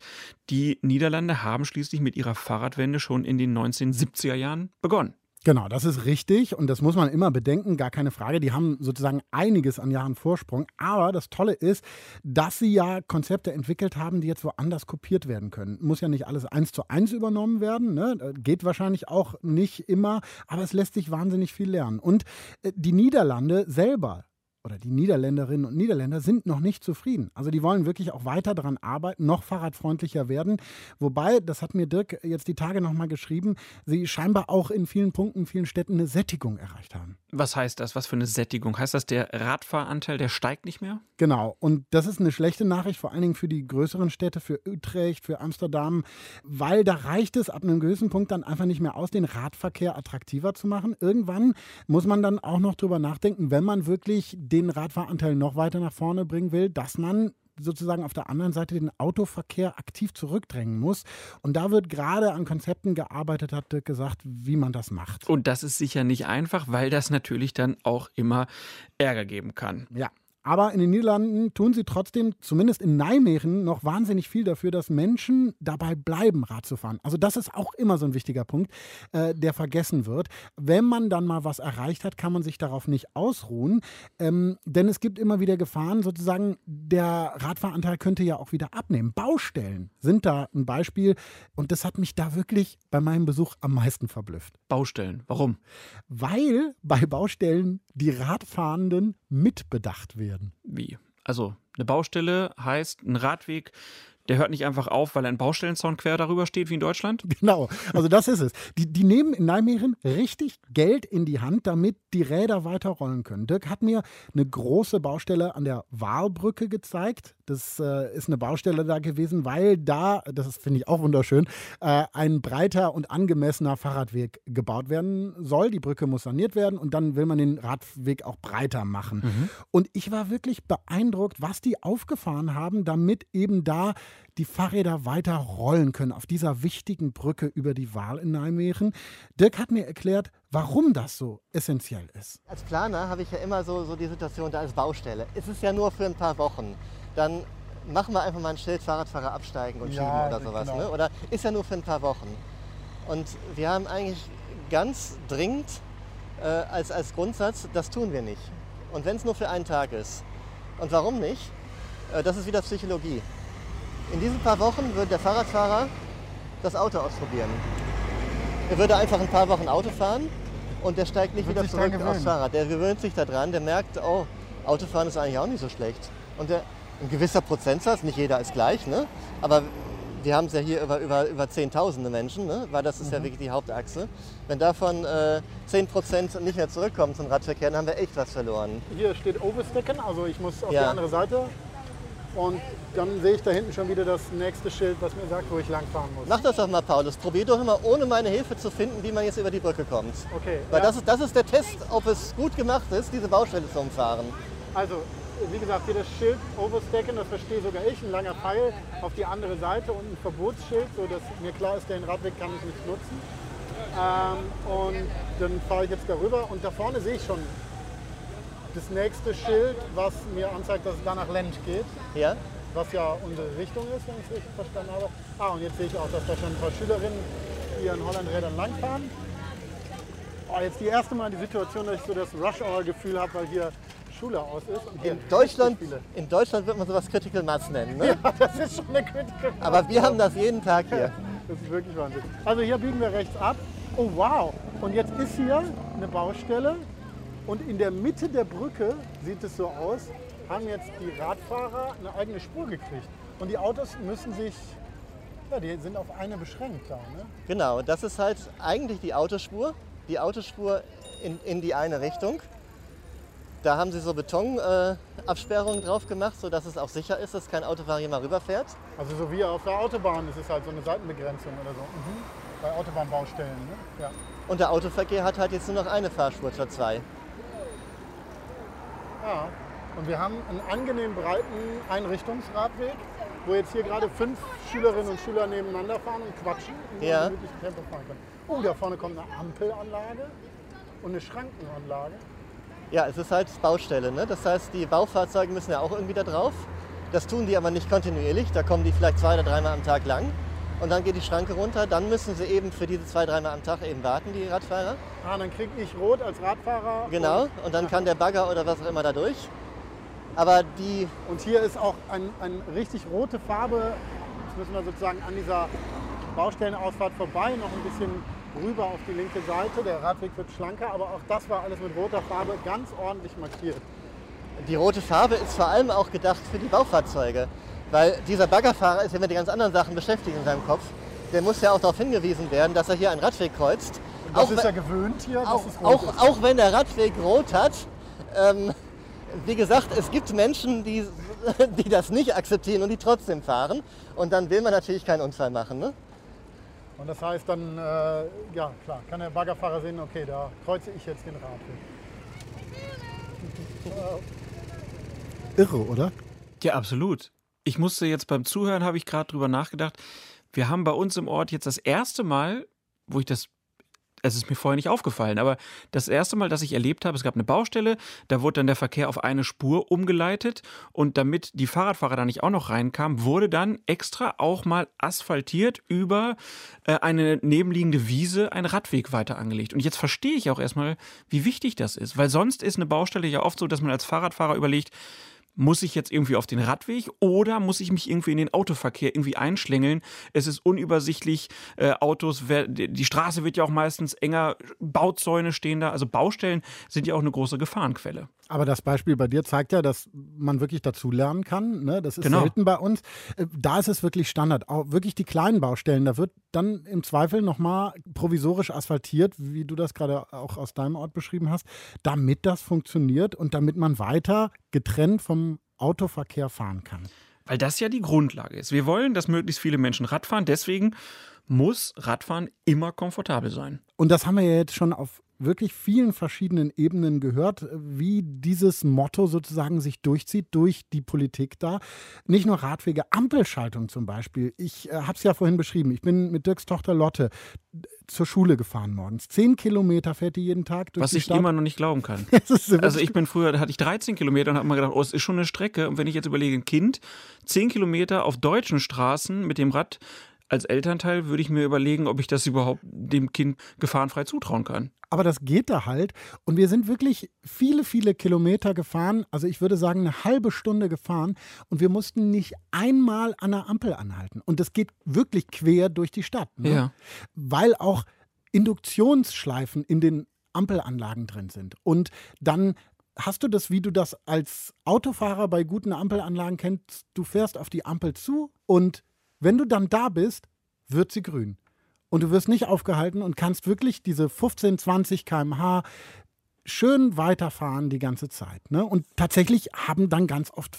Die Niederlande haben schließlich mit ihrer Fahrradwende schon in den 1970er Jahren begonnen. Genau, das ist richtig und das muss man immer bedenken, gar keine Frage. Die haben sozusagen einiges an Jahren Vorsprung. Aber das Tolle ist, dass sie ja Konzepte entwickelt haben, die jetzt woanders kopiert werden können. Muss ja nicht alles eins zu eins übernommen werden, ne? geht wahrscheinlich auch nicht immer, aber es lässt sich wahnsinnig viel lernen. Und äh, die Niederlande selber oder die Niederländerinnen und Niederländer sind noch nicht zufrieden. Also die wollen wirklich auch weiter daran arbeiten, noch fahrradfreundlicher werden. Wobei, das hat mir Dirk jetzt die Tage nochmal geschrieben, sie scheinbar auch in vielen Punkten, in vielen Städten eine Sättigung erreicht haben. Was heißt das? Was für eine Sättigung? Heißt das, der Radfahranteil, der steigt nicht mehr? Genau. Und das ist eine schlechte Nachricht, vor allen Dingen für die größeren Städte, für Utrecht, für Amsterdam, weil da reicht es ab einem gewissen Punkt dann einfach nicht mehr aus, den Radverkehr attraktiver zu machen. Irgendwann muss man dann auch noch drüber nachdenken, wenn man wirklich den Radfahranteil noch weiter nach vorne bringen will, dass man sozusagen auf der anderen Seite den Autoverkehr aktiv zurückdrängen muss. Und da wird gerade an Konzepten gearbeitet, hat Dirk gesagt, wie man das macht. Und das ist sicher nicht einfach, weil das natürlich dann auch immer Ärger geben kann. Ja, aber in den Niederlanden tun sie trotzdem, zumindest in Nijmegen, noch wahnsinnig viel dafür, dass Menschen dabei bleiben, Rad zu fahren. Also das ist auch immer so ein wichtiger Punkt, äh, der vergessen wird. Wenn man dann mal was erreicht hat, kann man sich darauf nicht ausruhen. Ähm, denn es gibt immer wieder Gefahren, sozusagen, der Radfahranteil könnte ja auch wieder abnehmen. Baustellen sind da ein Beispiel. Und das hat mich da wirklich bei meinem Besuch am meisten verblüfft. Baustellen, warum? Weil bei Baustellen die Radfahrenden mitbedacht werden. Wie? Also eine Baustelle heißt ein Radweg, der hört nicht einfach auf, weil ein Baustellenzaun quer darüber steht wie in Deutschland? Genau, also das ist es. Die, die nehmen in Nijmegen richtig Geld in die Hand, damit die Räder weiter rollen können. Dirk hat mir eine große Baustelle an der Wahlbrücke gezeigt. Das äh, ist eine Baustelle da gewesen, weil da, das finde ich auch wunderschön, äh, ein breiter und angemessener Fahrradweg gebaut werden soll. Die Brücke muss saniert werden und dann will man den Radweg auch breiter machen. Mhm. Und ich war wirklich beeindruckt, was die aufgefahren haben, damit eben da die Fahrräder weiter rollen können auf dieser wichtigen Brücke über die Wahl in Nijmegen. Dirk hat mir erklärt, warum das so essentiell ist. Als Planer habe ich ja immer so, so die Situation, da ist Baustelle. Es ist ja nur für ein paar Wochen. Dann machen wir einfach mal ein Schild, Fahrradfahrer absteigen und ja, schieben oder sowas. Genau. Ne? Oder ist ja nur für ein paar Wochen. Und wir haben eigentlich ganz dringend äh, als, als Grundsatz, das tun wir nicht. Und wenn es nur für einen Tag ist. Und warum nicht? Äh, das ist wieder Psychologie. In diesen paar Wochen würde der Fahrradfahrer das Auto ausprobieren. Er würde einfach ein paar Wochen Auto fahren und der steigt nicht wieder zurück aufs Fahrrad. Der gewöhnt sich daran, der merkt, oh, Autofahren ist eigentlich auch nicht so schlecht. Und der, ein gewisser Prozentsatz, nicht jeder ist gleich, ne? aber wir haben es ja hier über, über, über Zehntausende Menschen, ne? weil das ist mhm. ja wirklich die Hauptachse. Wenn davon äh, 10% nicht mehr zurückkommen zum Radverkehr, dann haben wir echt was verloren. Hier steht Overstecken, also ich muss auf ja. die andere Seite und dann sehe ich da hinten schon wieder das nächste Schild, was mir sagt, wo ich langfahren muss. Mach das doch mal, Paulus. Probier doch mal, ohne meine Hilfe zu finden, wie man jetzt über die Brücke kommt. Okay. Weil ja. das, ist, das ist der Test, ob es gut gemacht ist, diese Baustelle zu umfahren. Also, wie gesagt, hier das Schild Overstacken, das verstehe sogar ich, ein langer Pfeil auf die andere Seite und ein Verbotsschild, sodass mir klar ist, den Radweg kann ich nicht nutzen. Ähm, und dann fahre ich jetzt darüber und da vorne sehe ich schon das nächste Schild, was mir anzeigt, dass es da nach Lent geht. Ja. Was ja unsere Richtung ist, wenn ich es richtig verstanden habe. Ah, und jetzt sehe ich auch, dass da schon ein paar Schülerinnen hier in Hollandrädern langfahren. Oh, jetzt die erste Mal die Situation, dass ich so das Rush-Hour-Gefühl habe, weil hier Schule aus ist. in, Deutschland, in Deutschland wird man sowas Critical Mass nennen. Ne? Ja, das ist schon eine Critical Mass. Aber wir haben das jeden Tag hier. das ist wirklich Wahnsinn. Also hier biegen wir rechts ab. Oh wow, und jetzt ist hier eine Baustelle und in der Mitte der Brücke sieht es so aus, haben jetzt die Radfahrer eine eigene Spur gekriegt. Und die Autos müssen sich, ja, die sind auf eine beschränkt da. Ne? Genau, das ist halt eigentlich die Autospur. Die Autospur in, in die eine Richtung. Da haben sie so Betonabsperrungen äh, drauf gemacht, sodass es auch sicher ist, dass kein Autofahrer hier mal rüberfährt. Also so wie auf der Autobahn ist es halt so eine Seitenbegrenzung oder so. Mhm. Bei Autobahnbaustellen. Ne? Ja. Und der Autoverkehr hat halt jetzt nur noch eine Fahrspur statt zwei. Ja, und wir haben einen angenehm breiten Einrichtungsradweg, wo jetzt hier gerade fünf Schülerinnen und Schüler nebeneinander fahren und quatschen und ja. Tempo fahren können. Oh, da vorne kommt eine Ampelanlage und eine Schrankenanlage. Ja, es ist halt Baustelle. Ne? Das heißt, die Baufahrzeuge müssen ja auch irgendwie da drauf. Das tun die aber nicht kontinuierlich. Da kommen die vielleicht zwei oder dreimal am Tag lang. Und dann geht die Schranke runter. Dann müssen sie eben für diese zwei, dreimal am Tag eben warten, die Radfahrer. Ah, dann kriege ich rot als Radfahrer. Genau, und, und dann kann der Bagger oder was auch immer da durch. Aber die. Und hier ist auch eine ein richtig rote Farbe. Jetzt müssen wir sozusagen an dieser Baustellenausfahrt vorbei, noch ein bisschen rüber auf die linke Seite. Der Radweg wird schlanker, aber auch das war alles mit roter Farbe ganz ordentlich markiert. Die rote Farbe ist vor allem auch gedacht für die Baufahrzeuge. Weil dieser Baggerfahrer ist ja mit den ganz anderen Sachen beschäftigt in seinem Kopf. Der muss ja auch darauf hingewiesen werden, dass er hier einen Radweg kreuzt. Und das auch ist ja gewöhnt hier, auch, auch, auch, wenn der Radweg rot hat. Ähm, wie gesagt, es gibt Menschen, die, die das nicht akzeptieren und die trotzdem fahren. Und dann will man natürlich keinen Unfall machen. Ne? Und das heißt dann, äh, ja klar, kann der Baggerfahrer sehen, okay, da kreuze ich jetzt den Radweg. Irre, oder? Ja, absolut. Ich musste jetzt beim Zuhören, habe ich gerade drüber nachgedacht. Wir haben bei uns im Ort jetzt das erste Mal, wo ich das es ist mir vorher nicht aufgefallen, aber das erste Mal, dass ich erlebt habe, es gab eine Baustelle, da wurde dann der Verkehr auf eine Spur umgeleitet und damit die Fahrradfahrer da nicht auch noch reinkamen, wurde dann extra auch mal asphaltiert über äh, eine nebenliegende Wiese ein Radweg weiter angelegt. Und jetzt verstehe ich auch erstmal, wie wichtig das ist, weil sonst ist eine Baustelle ja oft so, dass man als Fahrradfahrer überlegt, muss ich jetzt irgendwie auf den Radweg oder muss ich mich irgendwie in den Autoverkehr irgendwie einschlängeln? Es ist unübersichtlich, äh, Autos, die Straße wird ja auch meistens enger, Bauzäune stehen da, also Baustellen sind ja auch eine große Gefahrenquelle. Aber das Beispiel bei dir zeigt ja, dass man wirklich dazu lernen kann. Ne? Das ist genau. selten bei uns. Äh, da ist es wirklich Standard. Auch wirklich die kleinen Baustellen, da wird dann im Zweifel nochmal provisorisch asphaltiert, wie du das gerade auch aus deinem Ort beschrieben hast, damit das funktioniert und damit man weiter getrennt vom Autoverkehr fahren kann. Weil das ja die Grundlage ist. Wir wollen, dass möglichst viele Menschen Radfahren. Deswegen muss Radfahren immer komfortabel sein. Und das haben wir ja jetzt schon auf wirklich vielen verschiedenen Ebenen gehört, wie dieses Motto sozusagen sich durchzieht durch die Politik da. Nicht nur Radwege, Ampelschaltung zum Beispiel. Ich äh, habe es ja vorhin beschrieben. Ich bin mit Dirks Tochter Lotte zur Schule gefahren morgens. Zehn Kilometer fährt die jeden Tag durch Was die ich Stadt. immer noch nicht glauben kann. also ich bin früher, da hatte ich 13 Kilometer und habe mal gedacht, oh, es ist schon eine Strecke. Und wenn ich jetzt überlege, ein Kind, zehn Kilometer auf deutschen Straßen mit dem Rad, als Elternteil würde ich mir überlegen, ob ich das überhaupt dem Kind gefahrenfrei zutrauen kann. Aber das geht da halt. Und wir sind wirklich viele, viele Kilometer gefahren. Also ich würde sagen, eine halbe Stunde gefahren. Und wir mussten nicht einmal an der Ampel anhalten. Und das geht wirklich quer durch die Stadt. Ne? Ja. Weil auch Induktionsschleifen in den Ampelanlagen drin sind. Und dann hast du das, wie du das als Autofahrer bei guten Ampelanlagen kennst, du fährst auf die Ampel zu und wenn du dann da bist, wird sie grün. Und du wirst nicht aufgehalten und kannst wirklich diese 15, 20 km/h schön weiterfahren die ganze Zeit. Ne? Und tatsächlich haben dann ganz oft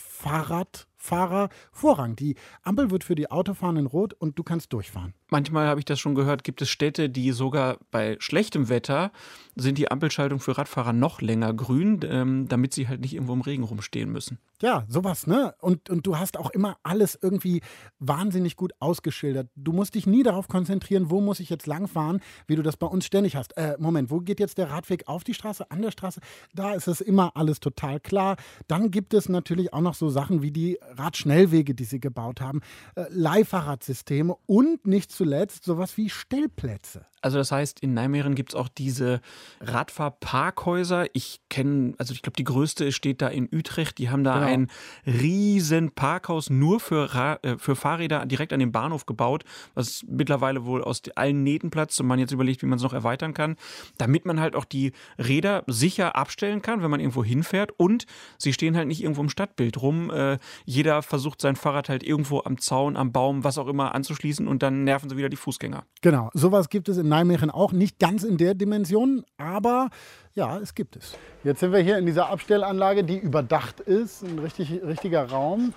Fahrradfahrer Vorrang. Die Ampel wird für die Autofahrenden rot und du kannst durchfahren. Manchmal habe ich das schon gehört, gibt es Städte, die sogar bei schlechtem Wetter sind die Ampelschaltung für Radfahrer noch länger grün, ähm, damit sie halt nicht irgendwo im Regen rumstehen müssen. Ja, sowas, ne? Und, und du hast auch immer alles irgendwie wahnsinnig gut ausgeschildert. Du musst dich nie darauf konzentrieren, wo muss ich jetzt langfahren, wie du das bei uns ständig hast. Äh, Moment, wo geht jetzt der Radweg auf die Straße, an der Straße? Da ist es immer alles total klar. Dann gibt es natürlich auch noch so Sachen wie die Radschnellwege, die sie gebaut haben, äh, Leihfahrradsysteme und nicht zuletzt sowas wie Stellplätze. Also das heißt, in Nijmegen gibt es auch diese Radfahrparkhäuser. Ich kenne, also ich glaube, die größte steht da in Utrecht. Die haben da genau. ein riesen Parkhaus nur für, Ra äh, für Fahrräder direkt an dem Bahnhof gebaut, was mittlerweile wohl aus allen Nähten platzt und man jetzt überlegt, wie man es noch erweitern kann, damit man halt auch die Räder sicher abstellen kann, wenn man irgendwo hinfährt und sie stehen halt nicht irgendwo im Stadtbild rum. Äh, jeder versucht sein Fahrrad halt irgendwo am Zaun, am Baum, was auch immer anzuschließen und dann nerven sie wieder die Fußgänger. Genau, sowas gibt es in Nijmegen auch. Nicht ganz in der Dimension, aber ja, es gibt es. Jetzt sind wir hier in dieser Abstellanlage, die überdacht ist. Ein richtig, richtiger Raum.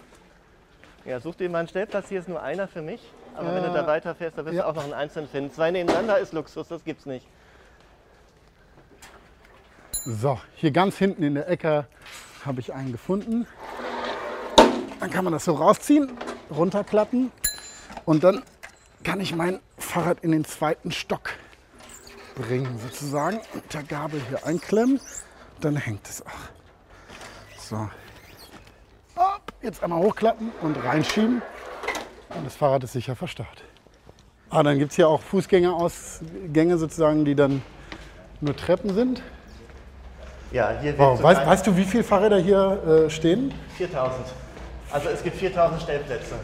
Ja, such dir mal einen Stellplatz. Hier ist nur einer für mich. Aber äh, wenn du da weiterfährst, da wirst ja. du auch noch einen einzelnen finden. Zwei nebeneinander ist Luxus, das gibt's nicht. So, hier ganz hinten in der Ecke habe ich einen gefunden. Dann kann man das so rausziehen, runterklappen und dann kann ich mein Fahrrad in den zweiten Stock bringen, sozusagen. Mit der Gabel hier einklemmen, dann hängt es auch. So. Jetzt einmal hochklappen und reinschieben. Und das Fahrrad ist sicher verstaut. Ah, dann gibt es hier auch Fußgängerausgänge sozusagen, die dann nur Treppen sind. Ja, hier wow. weißt, weißt, du, wie viele Fahrräder hier äh, stehen? 4000. Also es gibt 4000 Stellplätze.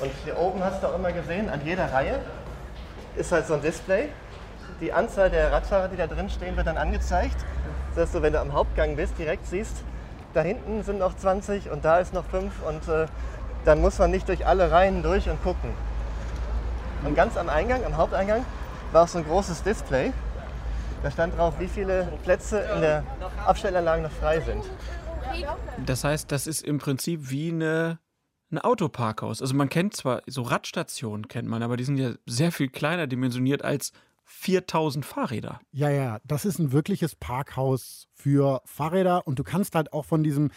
Und hier oben hast du auch immer gesehen, an jeder Reihe ist halt so ein Display. Die Anzahl der Radfahrer, die da drin stehen, wird dann angezeigt. Das heißt, du, wenn du am Hauptgang bist, direkt siehst, da hinten sind noch 20 und da ist noch 5 und äh, dann muss man nicht durch alle Reihen durch und gucken. Und ganz am Eingang, am Haupteingang, war auch so ein großes Display. Da stand drauf, wie viele Plätze in der Abstellanlage noch frei sind. Das heißt, das ist im Prinzip wie eine ein Autoparkhaus. Also man kennt zwar so Radstationen, kennt man, aber die sind ja sehr viel kleiner dimensioniert als 4000 Fahrräder. Ja, ja, das ist ein wirkliches Parkhaus für Fahrräder und du kannst halt auch von diesem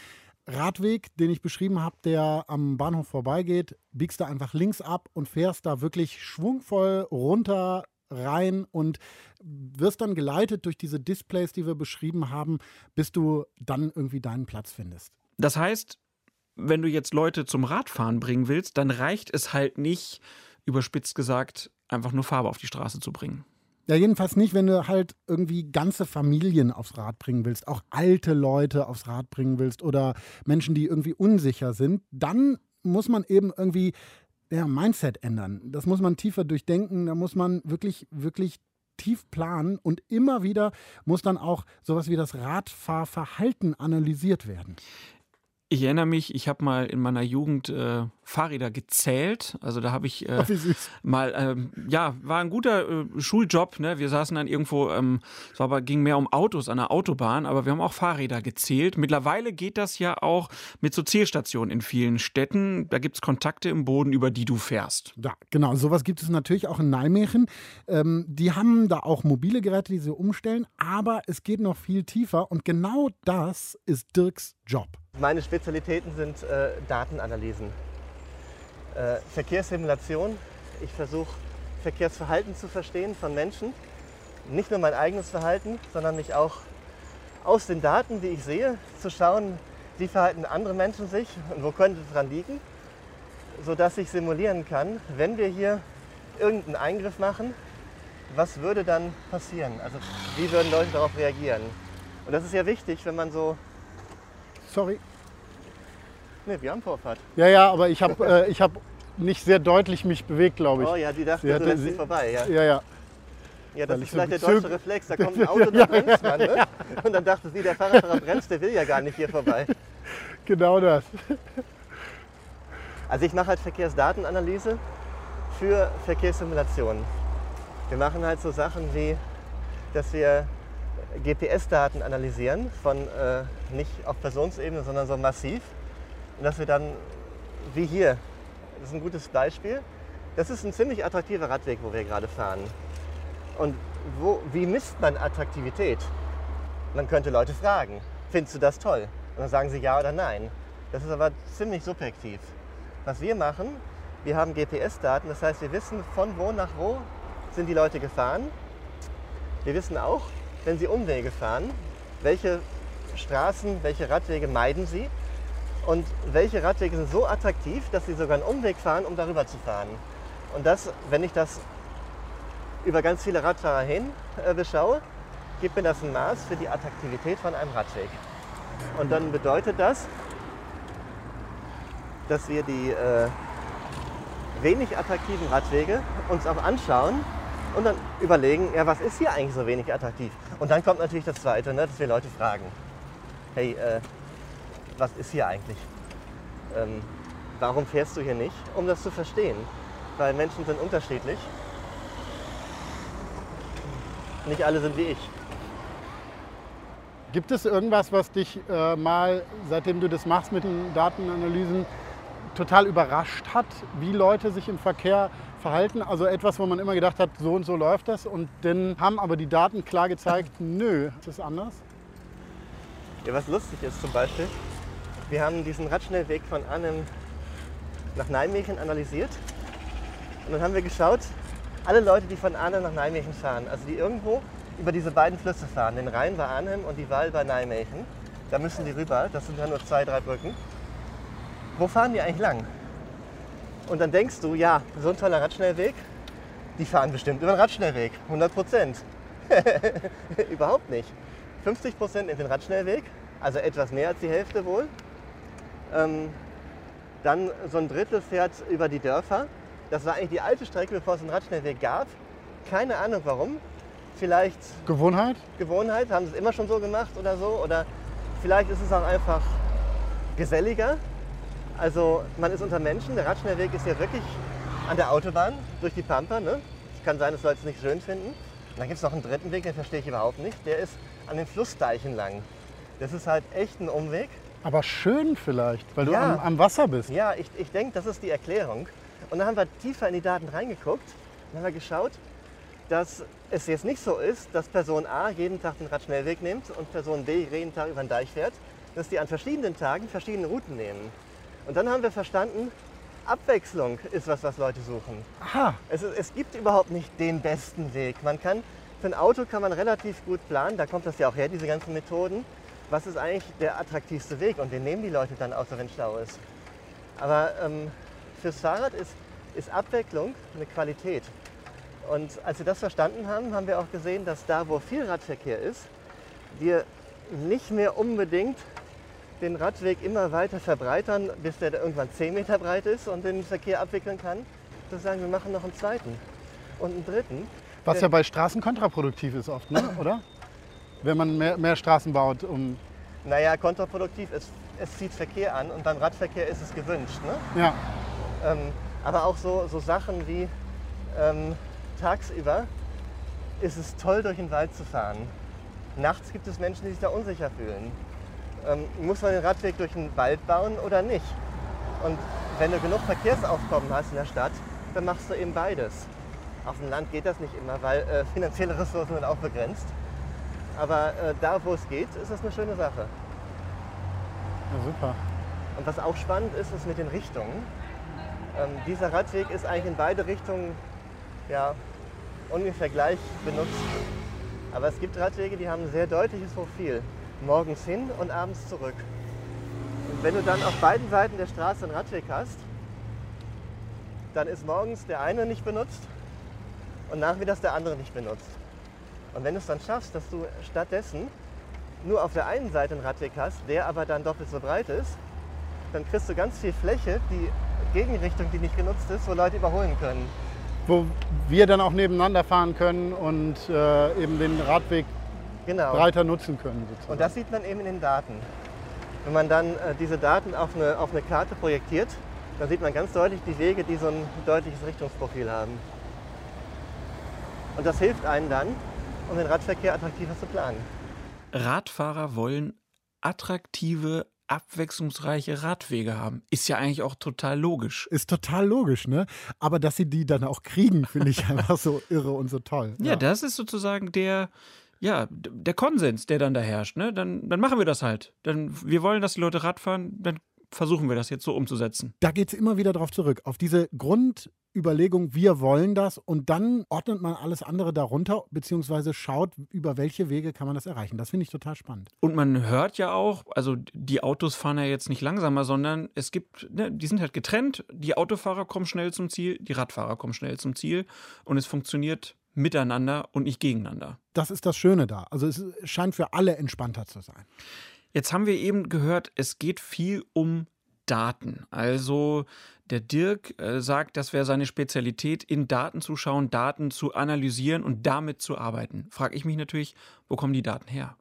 Radweg, den ich beschrieben habe, der am Bahnhof vorbeigeht, biegst du einfach links ab und fährst da wirklich schwungvoll runter rein und wirst dann geleitet durch diese Displays, die wir beschrieben haben, bis du dann irgendwie deinen Platz findest. Das heißt, wenn du jetzt Leute zum Radfahren bringen willst, dann reicht es halt nicht, überspitzt gesagt, einfach nur Farbe auf die Straße zu bringen. Ja, jedenfalls nicht, wenn du halt irgendwie ganze Familien aufs Rad bringen willst, auch alte Leute aufs Rad bringen willst oder Menschen, die irgendwie unsicher sind. Dann muss man eben irgendwie ja, Mindset ändern. Das muss man tiefer durchdenken. Da muss man wirklich, wirklich tief planen und immer wieder muss dann auch sowas wie das Radfahrverhalten analysiert werden. Ich erinnere mich, ich habe mal in meiner Jugend äh, Fahrräder gezählt. Also da habe ich äh, oh, mal, ähm, ja, war ein guter äh, Schuljob. Ne? Wir saßen dann irgendwo, ähm, es war aber, ging mehr um Autos an der Autobahn, aber wir haben auch Fahrräder gezählt. Mittlerweile geht das ja auch mit so Zählstationen in vielen Städten. Da gibt es Kontakte im Boden, über die du fährst. Ja, genau. Sowas gibt es natürlich auch in Nijmegen. Ähm, die haben da auch mobile Geräte, die sie umstellen, aber es geht noch viel tiefer und genau das ist Dirks Job. Meine Spezialitäten sind äh, Datenanalysen, äh, Verkehrssimulation. Ich versuche Verkehrsverhalten zu verstehen von Menschen. Nicht nur mein eigenes Verhalten, sondern mich auch aus den Daten, die ich sehe, zu schauen, wie verhalten andere Menschen sich und wo könnte es dran liegen, sodass ich simulieren kann, wenn wir hier irgendeinen Eingriff machen, was würde dann passieren? Also wie würden Leute darauf reagieren? Und das ist ja wichtig, wenn man so Sorry. Ne, wir haben Vorfahrt. Ja, ja, aber ich habe äh, hab nicht sehr deutlich mich bewegt, glaube ich. Oh ja, die dachte, Sie du hatte- lässt sie- vorbei. Ja, Ja, ja. ja das weil ist vielleicht der deutsche Reflex. Da kommt ein Auto, da bremst man. Ne? Und dann dachte sie, der Fahrradfahrer bremst, der will ja gar nicht hier vorbei. Genau das. Also ich mache halt Verkehrsdatenanalyse für Verkehrssimulationen. Wir machen halt so Sachen wie, dass wir GPS-Daten analysieren, von äh, nicht auf Personensebene, sondern so massiv. Und dass wir dann, wie hier, das ist ein gutes Beispiel, das ist ein ziemlich attraktiver Radweg, wo wir gerade fahren. Und wo, wie misst man Attraktivität? Man könnte Leute fragen, findest du das toll? Und dann sagen sie ja oder nein. Das ist aber ziemlich subjektiv. Was wir machen, wir haben GPS-Daten, das heißt, wir wissen von wo nach wo sind die Leute gefahren. Wir wissen auch, wenn sie Umwege fahren, welche Straßen, welche Radwege meiden sie und welche Radwege sind so attraktiv, dass sie sogar einen Umweg fahren, um darüber zu fahren. Und das, wenn ich das über ganz viele Radfahrer hin äh, beschaue, gibt mir das ein Maß für die Attraktivität von einem Radweg. Und dann bedeutet das, dass wir die äh, wenig attraktiven Radwege uns auch anschauen und dann überlegen, ja, was ist hier eigentlich so wenig attraktiv? Und dann kommt natürlich das Zweite, ne, dass wir Leute fragen, hey, äh, was ist hier eigentlich? Ähm, warum fährst du hier nicht? Um das zu verstehen, weil Menschen sind unterschiedlich. Nicht alle sind wie ich. Gibt es irgendwas, was dich äh, mal, seitdem du das machst mit den Datenanalysen, total überrascht hat, wie Leute sich im Verkehr verhalten? Also etwas, wo man immer gedacht hat, so und so läuft das. Und dann haben aber die Daten klar gezeigt, nö, das ist anders. Ja, was lustig ist zum Beispiel, wir haben diesen Radschnellweg von Arnhem nach Nijmegen analysiert und dann haben wir geschaut, alle Leute, die von Arnhem nach Nijmegen fahren, also die irgendwo über diese beiden Flüsse fahren, den Rhein bei Arnhem und die Waal bei Nijmegen, da müssen die rüber, das sind ja nur zwei, drei Brücken. Wo fahren die eigentlich lang? Und dann denkst du, ja, so ein toller Radschnellweg, die fahren bestimmt über den Radschnellweg, 100 Prozent. Überhaupt nicht. 50 Prozent in den Radschnellweg, also etwas mehr als die Hälfte wohl. Ähm, dann so ein Drittel fährt über die Dörfer. Das war eigentlich die alte Strecke, bevor es einen Radschnellweg gab. Keine Ahnung warum. Vielleicht Gewohnheit? Gewohnheit, haben sie es immer schon so gemacht oder so. Oder vielleicht ist es auch einfach geselliger. Also man ist unter Menschen. Der Radschnellweg ist ja wirklich an der Autobahn durch die Pampa. Ne? Es kann sein, dass Leute es nicht schön finden. Und dann gibt es noch einen dritten Weg, den verstehe ich überhaupt nicht. Der ist an den Flussdeichen lang. Das ist halt echt ein Umweg. Aber schön vielleicht, weil du Ja. am, am Wasser bist. Ja, ich, ich denke, das ist die Erklärung. Und dann haben wir tiefer in die Daten reingeguckt und haben wir geschaut, dass es jetzt nicht so ist, dass Person A jeden Tag den Radschnellweg nimmt und Person B jeden Tag über den Deich fährt, dass die an verschiedenen Tagen verschiedene Routen nehmen. Und dann haben wir verstanden, Abwechslung ist was, was Leute suchen. Aha. Es, es gibt überhaupt nicht den besten Weg. Man kann, für ein Auto kann man relativ gut planen, da kommt das ja auch her, diese ganzen Methoden. Was ist eigentlich der attraktivste Weg? Und den nehmen die Leute dann, außer wenn Stau ist. Aber ähm, fürs Fahrrad ist, ist Abwechslung eine Qualität. Und als wir das verstanden haben, haben wir auch gesehen, dass da, wo viel Radverkehr ist, wir nicht mehr unbedingt den Radweg immer weiter verbreitern, bis der irgendwann 10 Meter breit ist und den Verkehr abwickeln kann. Zu sagen, wir machen noch einen zweiten und einen dritten. Was ja bei Straßen kontraproduktiv ist oft, ne? oder? Wenn man mehr, mehr Straßen baut, um. Naja, kontraproduktiv, es, es zieht Verkehr an und beim Radverkehr ist es gewünscht. Ne? Ja. Ähm, aber auch so, so Sachen wie ähm, tagsüber ist es toll, durch den Wald zu fahren. Nachts gibt es Menschen, die sich da unsicher fühlen. Ähm, muss man den Radweg durch den Wald bauen oder nicht? Und wenn du genug Verkehrsaufkommen hast in der Stadt, dann machst du eben beides. Auf dem Land geht das nicht immer, weil äh, finanzielle Ressourcen sind auch begrenzt. Aber äh, da, wo es geht, ist das eine schöne Sache. ja, super. Und was auch spannend ist, ist mit den Richtungen. Ähm, dieser Radweg ist eigentlich in beide Richtungen ja, ungefähr gleich benutzt. Aber es gibt Radwege, die haben ein sehr deutliches Profil. Morgens hin und abends zurück. Und wenn du dann auf beiden Seiten der Straße einen Radweg hast, dann ist morgens der eine nicht benutzt und nachmittags der andere nicht benutzt. Und wenn du es dann schaffst, dass du stattdessen nur auf der einen Seite einen Radweg hast, der aber dann doppelt so breit ist, dann kriegst du ganz viel Fläche, die Gegenrichtung, die nicht genutzt ist, wo Leute überholen können. Wo wir dann auch nebeneinander fahren können und äh, eben den Radweg Genau. breiter nutzen können. Sozusagen. Und das sieht man eben in den Daten. Wenn man dann äh, diese Daten auf eine, auf eine Karte projektiert, dann sieht man ganz deutlich die Wege, die so ein deutliches Richtungsprofil haben. Und das hilft einem dann, um den Radverkehr attraktiver zu planen. Radfahrer wollen attraktive, abwechslungsreiche Radwege haben. Ist ja eigentlich auch total logisch. Ist total logisch, ne? Aber dass sie die dann auch kriegen, finde ich einfach so irre und so toll. Ja, das ist sozusagen der, ja, der Konsens, der dann da herrscht. Ne? Dann, dann machen wir das halt. Dann, wir wollen, dass die Leute Rad fahren, dann versuchen wir das jetzt so umzusetzen. Da geht es immer wieder darauf zurück, auf diese Grundüberlegung, wir wollen das und dann ordnet man alles andere darunter, beziehungsweise schaut, über welche Wege kann man das erreichen. Das finde ich total spannend. Und man hört ja auch, also die Autos fahren ja jetzt nicht langsamer, sondern es gibt, ne, die sind halt getrennt. Die Autofahrer kommen schnell zum Ziel, die Radfahrer kommen schnell zum Ziel und es funktioniert miteinander und nicht gegeneinander. Das ist das Schöne da. Also es scheint für alle entspannter zu sein. Jetzt haben wir eben gehört, es geht viel um Daten. Also der Dirk äh, sagt, das wäre seine Spezialität, in Daten zu schauen, Daten zu analysieren und damit zu arbeiten. Frage ich mich natürlich, wo kommen die Daten her?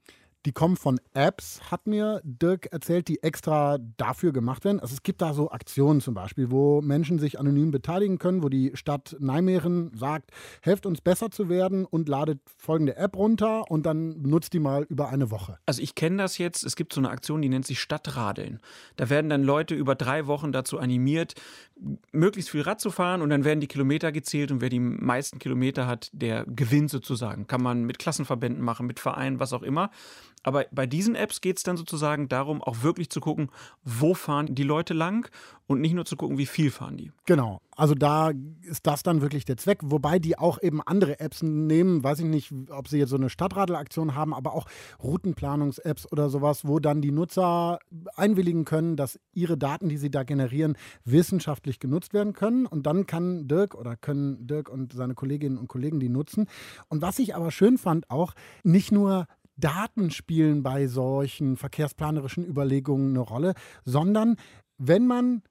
Die kommen von Apps, hat mir Dirk erzählt, die extra dafür gemacht werden. Also es gibt da so Aktionen zum Beispiel, wo Menschen sich anonym beteiligen können, wo die Stadt Nijmegen sagt, helft uns besser zu werden und ladet folgende App runter und dann nutzt die mal über eine Woche. Also ich kenne das jetzt, es gibt so eine Aktion, die nennt sich Stadtradeln. Da werden dann Leute über drei Wochen dazu animiert, möglichst viel Rad zu fahren und dann werden die Kilometer gezählt und wer die meisten Kilometer hat, der gewinnt sozusagen. Kann man mit Klassenverbänden machen, mit Vereinen, was auch immer. Aber bei diesen Apps geht es dann sozusagen darum, auch wirklich zu gucken, wo fahren die Leute lang und nicht nur zu gucken, wie viel fahren die. Genau. Also da ist das dann wirklich der Zweck, wobei die auch eben andere Apps nehmen, weiß ich nicht, ob sie jetzt so eine Stadtradler-Aktion haben, aber auch Routenplanungs-Apps oder sowas, wo dann die Nutzer einwilligen können, dass ihre Daten, die sie da generieren, wissenschaftlich genutzt werden können. Und dann kann Dirk oder können Dirk und seine Kolleginnen und Kollegen die nutzen. Und was ich aber schön fand, auch nicht nur Daten spielen bei solchen verkehrsplanerischen Überlegungen eine Rolle, sondern wenn man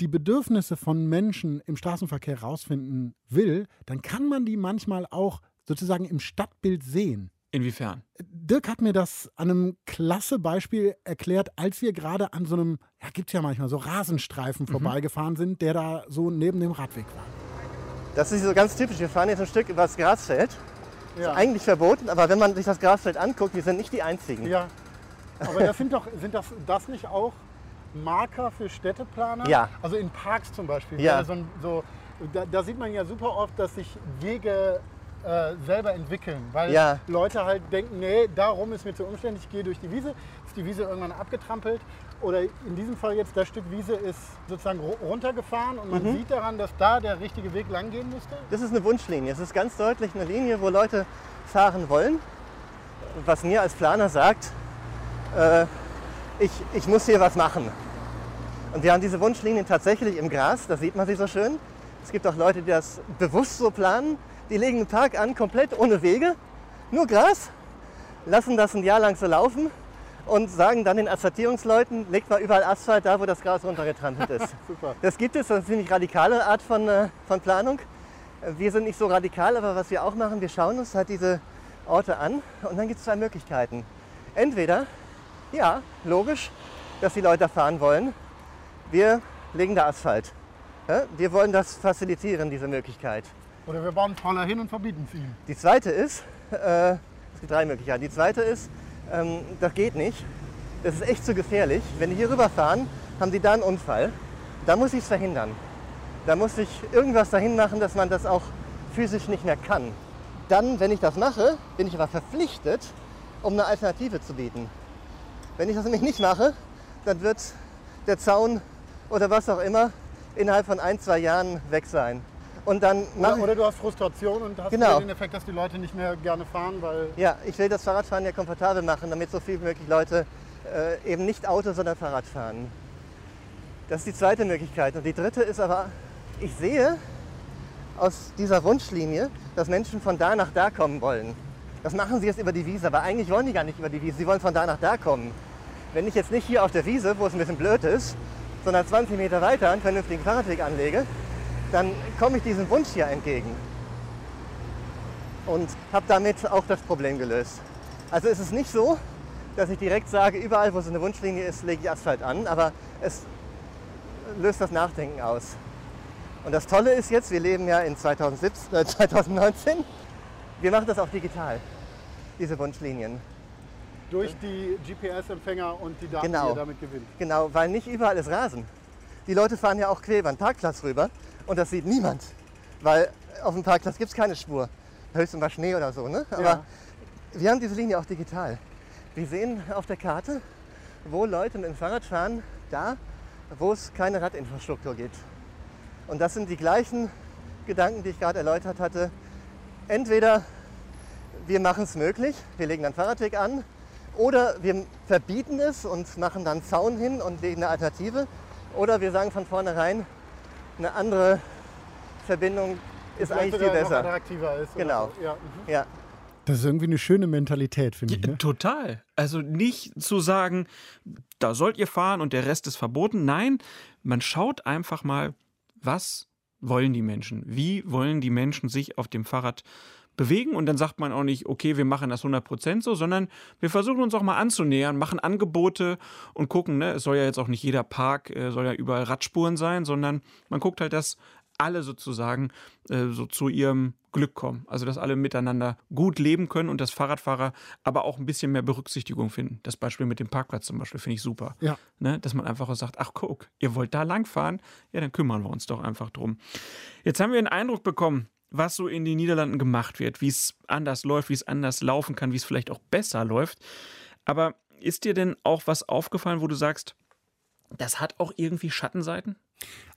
die Bedürfnisse von Menschen im Straßenverkehr rausfinden will, dann kann man die manchmal auch sozusagen im Stadtbild sehen. Inwiefern? Dirk hat mir das an einem klasse Beispiel erklärt, als wir gerade an so einem, ja, gibt es ja manchmal so Rasenstreifen vorbeigefahren sind, der da so neben dem Radweg war. Das ist so ganz typisch. Wir fahren jetzt ein Stück über das Grasfeld. Ja. Ist eigentlich verboten, aber wenn man sich das Grasfeld anguckt, wir sind nicht die Einzigen. Ja. Aber das sind doch, sind das, das nicht auch Marker für Städteplaner? Ja. Also in Parks zum Beispiel. Ja. So, so, da, da sieht man ja super oft, dass sich Wege äh, selber entwickeln. Weil Ja. Leute halt denken, nee, darum ist mir zu umständlich, ich gehe durch die Wiese. Ist die Wiese irgendwann abgetrampelt. Oder in diesem Fall jetzt, das Stück Wiese ist sozusagen ru- runtergefahren und man Mhm. sieht daran, dass da der richtige Weg lang gehen müsste. Das ist eine Wunschlinie. Es ist ganz deutlich eine Linie, wo Leute fahren wollen. Was mir als Planer sagt, äh, ich, ich muss hier was machen. Und wir haben diese Wunschlinien tatsächlich im Gras, da sieht man sie so schön. Es gibt auch Leute, die das bewusst so planen. Die legen einen Park an, komplett ohne Wege, nur Gras, lassen das ein Jahr lang so laufen und sagen dann den Asphaltierungsleuten, legt mal überall Asphalt da, wo das Gras runtergetrampelt ist. Super. Das gibt es, das ist eine ziemlich radikale Art von, äh, von Planung. Wir sind nicht so radikal, aber was wir auch machen, wir schauen uns halt diese Orte an und dann gibt es zwei Möglichkeiten. Entweder, ja, logisch, dass die Leute fahren wollen, wir legen da Asphalt. Wir wollen das facilitieren, diese Möglichkeit. Oder wir bauen Troller hin und verbieten es ihnen. Die zweite ist, äh, es gibt drei Möglichkeiten. Die zweite ist, ähm, das geht nicht. Das ist echt zu gefährlich. Wenn die hier rüberfahren, haben die da einen Unfall. Da muss ich es verhindern. Da muss ich irgendwas dahin machen, dass man das auch physisch nicht mehr kann. Dann, wenn ich das mache, bin ich aber verpflichtet, um eine Alternative zu bieten. Wenn ich das nämlich nicht mache, dann wird der Zaun oder was auch immer innerhalb von ein, zwei Jahren weg sein. Und dann Oder, oder du hast Frustration und hast Genau. den Effekt, dass die Leute nicht mehr gerne fahren, weil Ja, ich will das Fahrradfahren ja komfortabel machen, damit so viel wie möglich Leute äh, eben nicht Auto, sondern Fahrrad fahren. Das ist die zweite Möglichkeit. Und die dritte ist aber, ich sehe aus dieser Wunschlinie, dass Menschen von da nach da kommen wollen. Das machen sie jetzt über die Wiese, aber eigentlich wollen die gar nicht über die Wiese, sie wollen von da nach da kommen. Wenn ich jetzt nicht hier auf der Wiese, wo es ein bisschen blöd ist, sondern 20 Meter weiter einen vernünftigen Fahrradweg anlege, dann komme ich diesem Wunsch hier entgegen und habe damit auch das Problem gelöst. Also es ist nicht so, dass ich direkt sage, überall wo so eine Wunschlinie ist, lege ich Asphalt an, aber es löst das Nachdenken aus. Und das Tolle ist jetzt, wir leben ja in 2017, äh, 2019, wir machen das auch digital, diese Wunschlinien. durch die GPS-Empfänger und die Daten, Genau. die ihr damit gewinnt. Genau, weil nicht überall ist Rasen. Die Leute fahren ja auch quer über den Parkplatz rüber und das sieht niemand, weil auf dem Parkplatz gibt es keine Spur. Höchstens mal Schnee oder so. Ne? Aber Ja. wir haben diese Linie auch digital. Wir sehen auf der Karte, wo Leute mit dem Fahrrad fahren, da, wo es keine Radinfrastruktur gibt. Und das sind die gleichen Gedanken, die ich gerade erläutert hatte. Entweder wir machen es möglich, wir legen einen Fahrradweg an, oder wir verbieten es und machen dann Zaun hin und legen eine Alternative. Oder wir sagen von vornherein, eine andere Verbindung ist Vielleicht eigentlich viel besser. attraktiver ist. Genau. So. Ja. mhm. Ja, Das ist irgendwie eine schöne Mentalität, finde Ja, ich. Ne? Total. Also nicht zu sagen, da sollt ihr fahren und der Rest ist verboten. Nein, man schaut einfach mal, was wollen die Menschen? Wie wollen die Menschen sich auf dem Fahrrad bewegen? Und dann sagt man auch nicht, okay, wir machen das 100% so, sondern wir versuchen uns auch mal anzunähern, machen Angebote und gucken, ne, es soll ja jetzt auch nicht jeder Park, äh, soll ja überall Radspuren sein, sondern man guckt halt, dass alle sozusagen äh, so zu ihrem Glück kommen. Also dass alle miteinander gut leben können und dass Fahrradfahrer aber auch ein bisschen mehr Berücksichtigung finden. Das Beispiel mit dem Parkplatz zum Beispiel finde ich super. Ja. Ne? Dass man einfach auch sagt, ach guck, ihr wollt da langfahren, ja, dann kümmern wir uns doch einfach drum. Jetzt haben wir einen Eindruck bekommen, was so in den Niederlanden gemacht wird, wie es anders läuft, wie es anders laufen kann, wie es vielleicht auch besser läuft. Aber ist dir denn auch was aufgefallen, wo du sagst, das hat auch irgendwie Schattenseiten?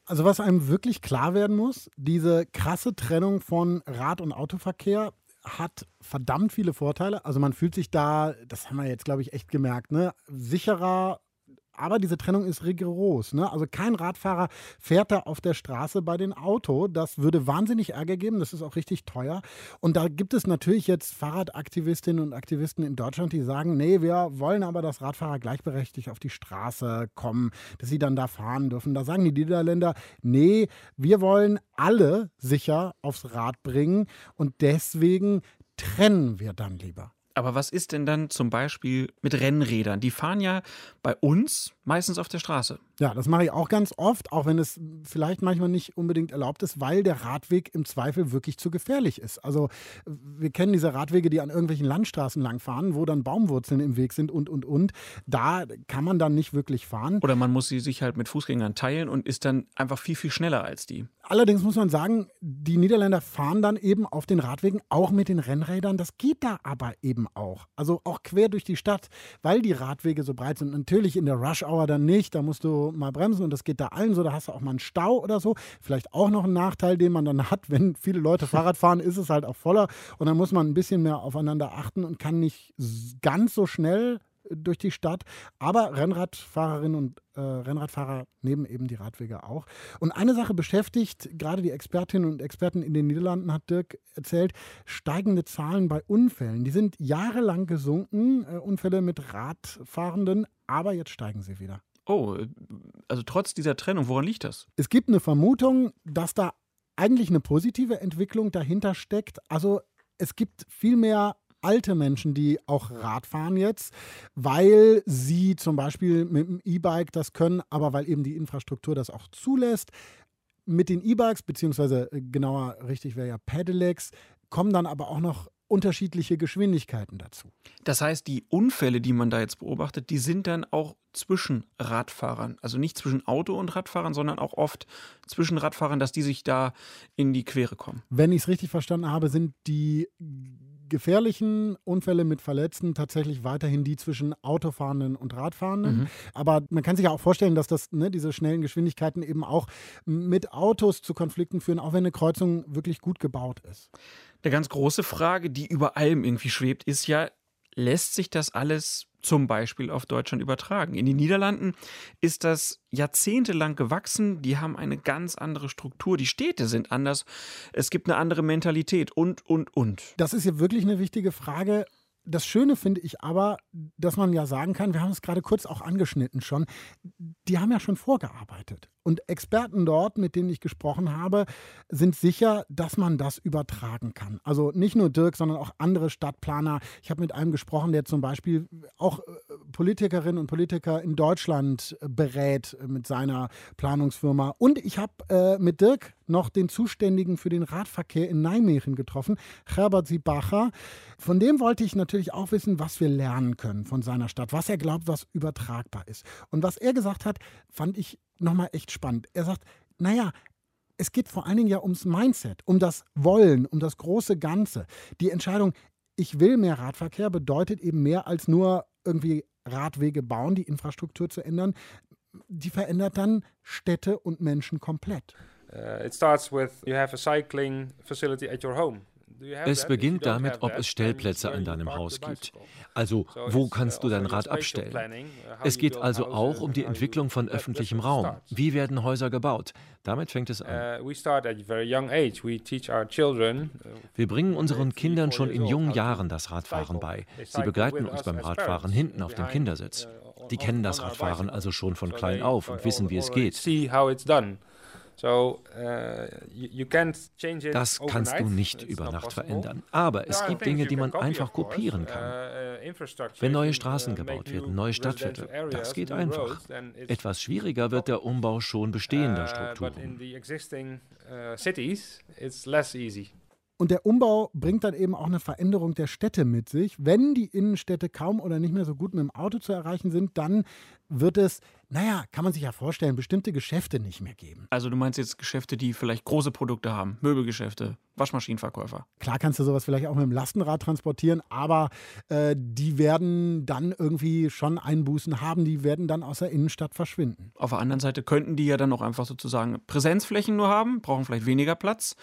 Also was einem wirklich klar werden muss, diese krasse Trennung von Rad- und Autoverkehr hat verdammt viele Vorteile. Also man fühlt sich da, das haben wir jetzt, glaube ich, echt gemerkt, ne, sicherer. Aber diese Trennung ist rigoros. Ne? Also kein Radfahrer fährt da auf der Straße bei den Auto. Das würde wahnsinnig Ärger geben. Das ist auch richtig teuer. Und da gibt es natürlich jetzt Fahrradaktivistinnen und Aktivisten in Deutschland, die sagen, nee, wir wollen aber, dass Radfahrer gleichberechtigt auf die Straße kommen, dass sie dann da fahren dürfen. Da sagen die Niederländer, nee, wir wollen alle sicher aufs Rad bringen und deswegen trennen wir dann lieber. Aber was ist denn dann zum Beispiel mit Rennrädern? Die fahren ja bei uns meistens auf der Straße. Ja, das mache ich auch ganz oft, auch wenn es vielleicht manchmal nicht unbedingt erlaubt ist, weil der Radweg im Zweifel wirklich zu gefährlich ist. Also wir kennen diese Radwege, die an irgendwelchen Landstraßen langfahren, wo dann Baumwurzeln im Weg sind und, und, und. Da kann man dann nicht wirklich fahren. Oder man muss sie sich halt mit Fußgängern teilen und ist dann einfach viel, viel schneller als die. Allerdings muss man sagen, die Niederländer fahren dann eben auf den Radwegen auch mit den Rennrädern. Das geht da aber eben auch. Also auch quer durch die Stadt, weil die Radwege so breit sind. Natürlich in der Rush Hour dann nicht. Da musst du mal bremsen und das geht da allen so. Da hast du auch mal einen Stau oder so. Vielleicht auch noch ein Nachteil, den man dann hat, wenn viele Leute Fahrrad fahren, ist es halt auch voller. Und dann muss man ein bisschen mehr aufeinander achten und kann nicht ganz so schnell durch die Stadt. Aber Rennradfahrerinnen und äh, Rennradfahrer nehmen eben die Radwege auch. Und eine Sache beschäftigt gerade die Expertinnen und Experten in den Niederlanden, hat Dirk erzählt, steigende Zahlen bei Unfällen. Die sind jahrelang gesunken, äh, Unfälle mit Radfahrenden, aber jetzt steigen sie wieder. Oh, also trotz dieser Trennung, woran liegt das? Es gibt eine Vermutung, dass da eigentlich eine positive Entwicklung dahinter steckt. Also es gibt viel mehr alte Menschen, die auch Rad fahren jetzt, weil sie zum Beispiel mit dem E-Bike das können, aber weil eben die Infrastruktur das auch zulässt. Mit den E-Bikes, beziehungsweise äh, genauer richtig wäre ja Pedelecs, kommen dann aber auch noch unterschiedliche Geschwindigkeiten dazu. Das heißt, die Unfälle, die man da jetzt beobachtet, die sind dann auch zwischen Radfahrern. Also nicht zwischen Auto und Radfahrern, sondern auch oft zwischen Radfahrern, dass die sich da in die Quere kommen. Wenn ich es richtig verstanden habe, sind die gefährlichen Unfälle mit Verletzten tatsächlich weiterhin die zwischen Autofahrenden und Radfahrenden. Mhm. Aber man kann sich ja auch vorstellen, dass das, ne, diese schnellen Geschwindigkeiten eben auch mit Autos zu Konflikten führen, auch wenn eine Kreuzung wirklich gut gebaut ist. Eine ganz große Frage, die über allem irgendwie schwebt, ist ja, lässt sich das alles zum Beispiel auf Deutschland übertragen. In den Niederlanden ist das jahrzehntelang gewachsen. Die haben eine ganz andere Struktur. Die Städte sind anders. Es gibt eine andere Mentalität und, und, und. Das ist ja wirklich eine wichtige Frage. Das Schöne finde ich aber, dass man ja sagen kann, wir haben es gerade kurz auch angeschnitten schon, die haben ja schon vorgearbeitet. Und Experten dort, mit denen ich gesprochen habe, sind sicher, dass man das übertragen kann. Also nicht nur Dirk, sondern auch andere Stadtplaner. Ich habe mit einem gesprochen, der zum Beispiel auch äh, Politikerinnen und Politiker in Deutschland äh, berät mit seiner Planungsfirma. Und ich habe äh, mit Dirk noch den Zuständigen für den Radverkehr in Nijmegen getroffen, Herbert Siebacher. Von dem wollte ich natürlich auch wissen, was wir lernen können von seiner Stadt, was er glaubt, was übertragbar ist. Und was er gesagt hat, fand ich nochmal echt spannend. Er sagt, naja, es geht vor allen Dingen ja ums Mindset, um das Wollen, um das große Ganze. Die Entscheidung, ich will mehr Radverkehr, bedeutet eben mehr als nur irgendwie Radwege bauen, die Infrastruktur zu ändern. Die verändert dann Städte und Menschen komplett. Uh, it starts with you have a cycling facility at your home. Es beginnt damit, ob es Stellplätze an deinem Haus gibt. Also, wo kannst du dein Rad abstellen? Es geht also auch um die Entwicklung von öffentlichem Raum. Wie werden Häuser gebaut? Damit fängt es an. Uh, Wir bringen unseren Kindern schon in jungen Jahren das Radfahren bei. Sie begleiten uns beim Radfahren hinten auf dem Kindersitz. Uh, die kennen das Radfahren also schon von klein auf und wissen, wie es geht. Äh, das kannst du nicht über Nacht verändern. Aber es gibt Dinge, die man einfach kopieren kann. Uh, uh, Wenn neue Straßen uh, gebaut werden, neue Stadtviertel, das geht einfach. Etwas schwieriger wird der Umbau schon bestehender Strukturen. Und der Umbau bringt dann eben auch eine Veränderung der Städte mit sich. Wenn die Innenstädte kaum oder nicht mehr so gut mit dem Auto zu erreichen sind, dann wird es, naja, kann man sich ja vorstellen, bestimmte Geschäfte nicht mehr geben. Also du meinst jetzt Geschäfte, die vielleicht große Produkte haben, Möbelgeschäfte, Waschmaschinenverkäufer. Klar kannst du sowas vielleicht auch mit dem Lastenrad transportieren, aber äh, die werden dann irgendwie schon Einbußen haben, die werden dann aus der Innenstadt verschwinden. Auf der anderen Seite könnten die ja dann auch einfach sozusagen Präsenzflächen nur haben, brauchen vielleicht weniger Platz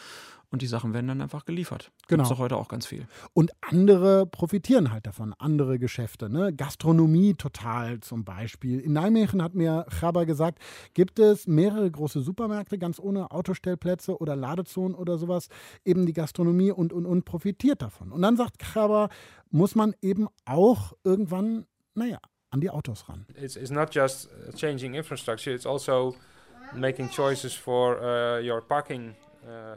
und die Sachen werden dann einfach geliefert. Genau. Gibt's doch heute auch ganz viel. Und andere profitieren halt davon, andere Geschäfte. Ne? Gastronomie total zum Beispiel. In Nijmegen hat mir Chaber gesagt, gibt es mehrere große Supermärkte, ganz ohne Autostellplätze oder Ladezonen oder sowas, eben die Gastronomie und, und, und profitiert davon. Und dann sagt Chaber, muss man eben auch irgendwann, naja, an die Autos ran. It's, it's not just changing infrastructure, it's also making choices for uh, your parking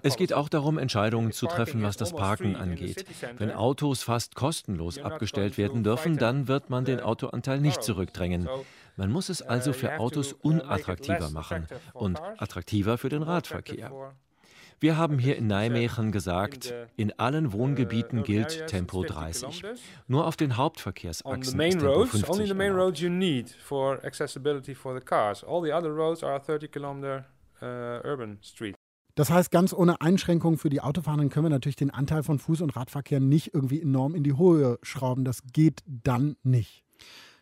es geht auch darum, Entscheidungen zu treffen, was das Parken angeht. Wenn Autos fast kostenlos abgestellt werden dürfen, dann wird man den Autoanteil nicht zurückdrängen. Man muss es also für Autos unattraktiver machen und attraktiver für den Radverkehr. Wir haben hier in Nijmegen gesagt, in allen Wohngebieten gilt Tempo 30. Nur auf den Hauptverkehrsachsen ist Tempo 50 Das heißt, ganz ohne Einschränkungen für die Autofahrenden können wir natürlich den Anteil von Fuß- und Radverkehr nicht irgendwie enorm in die Höhe schrauben. Das geht dann nicht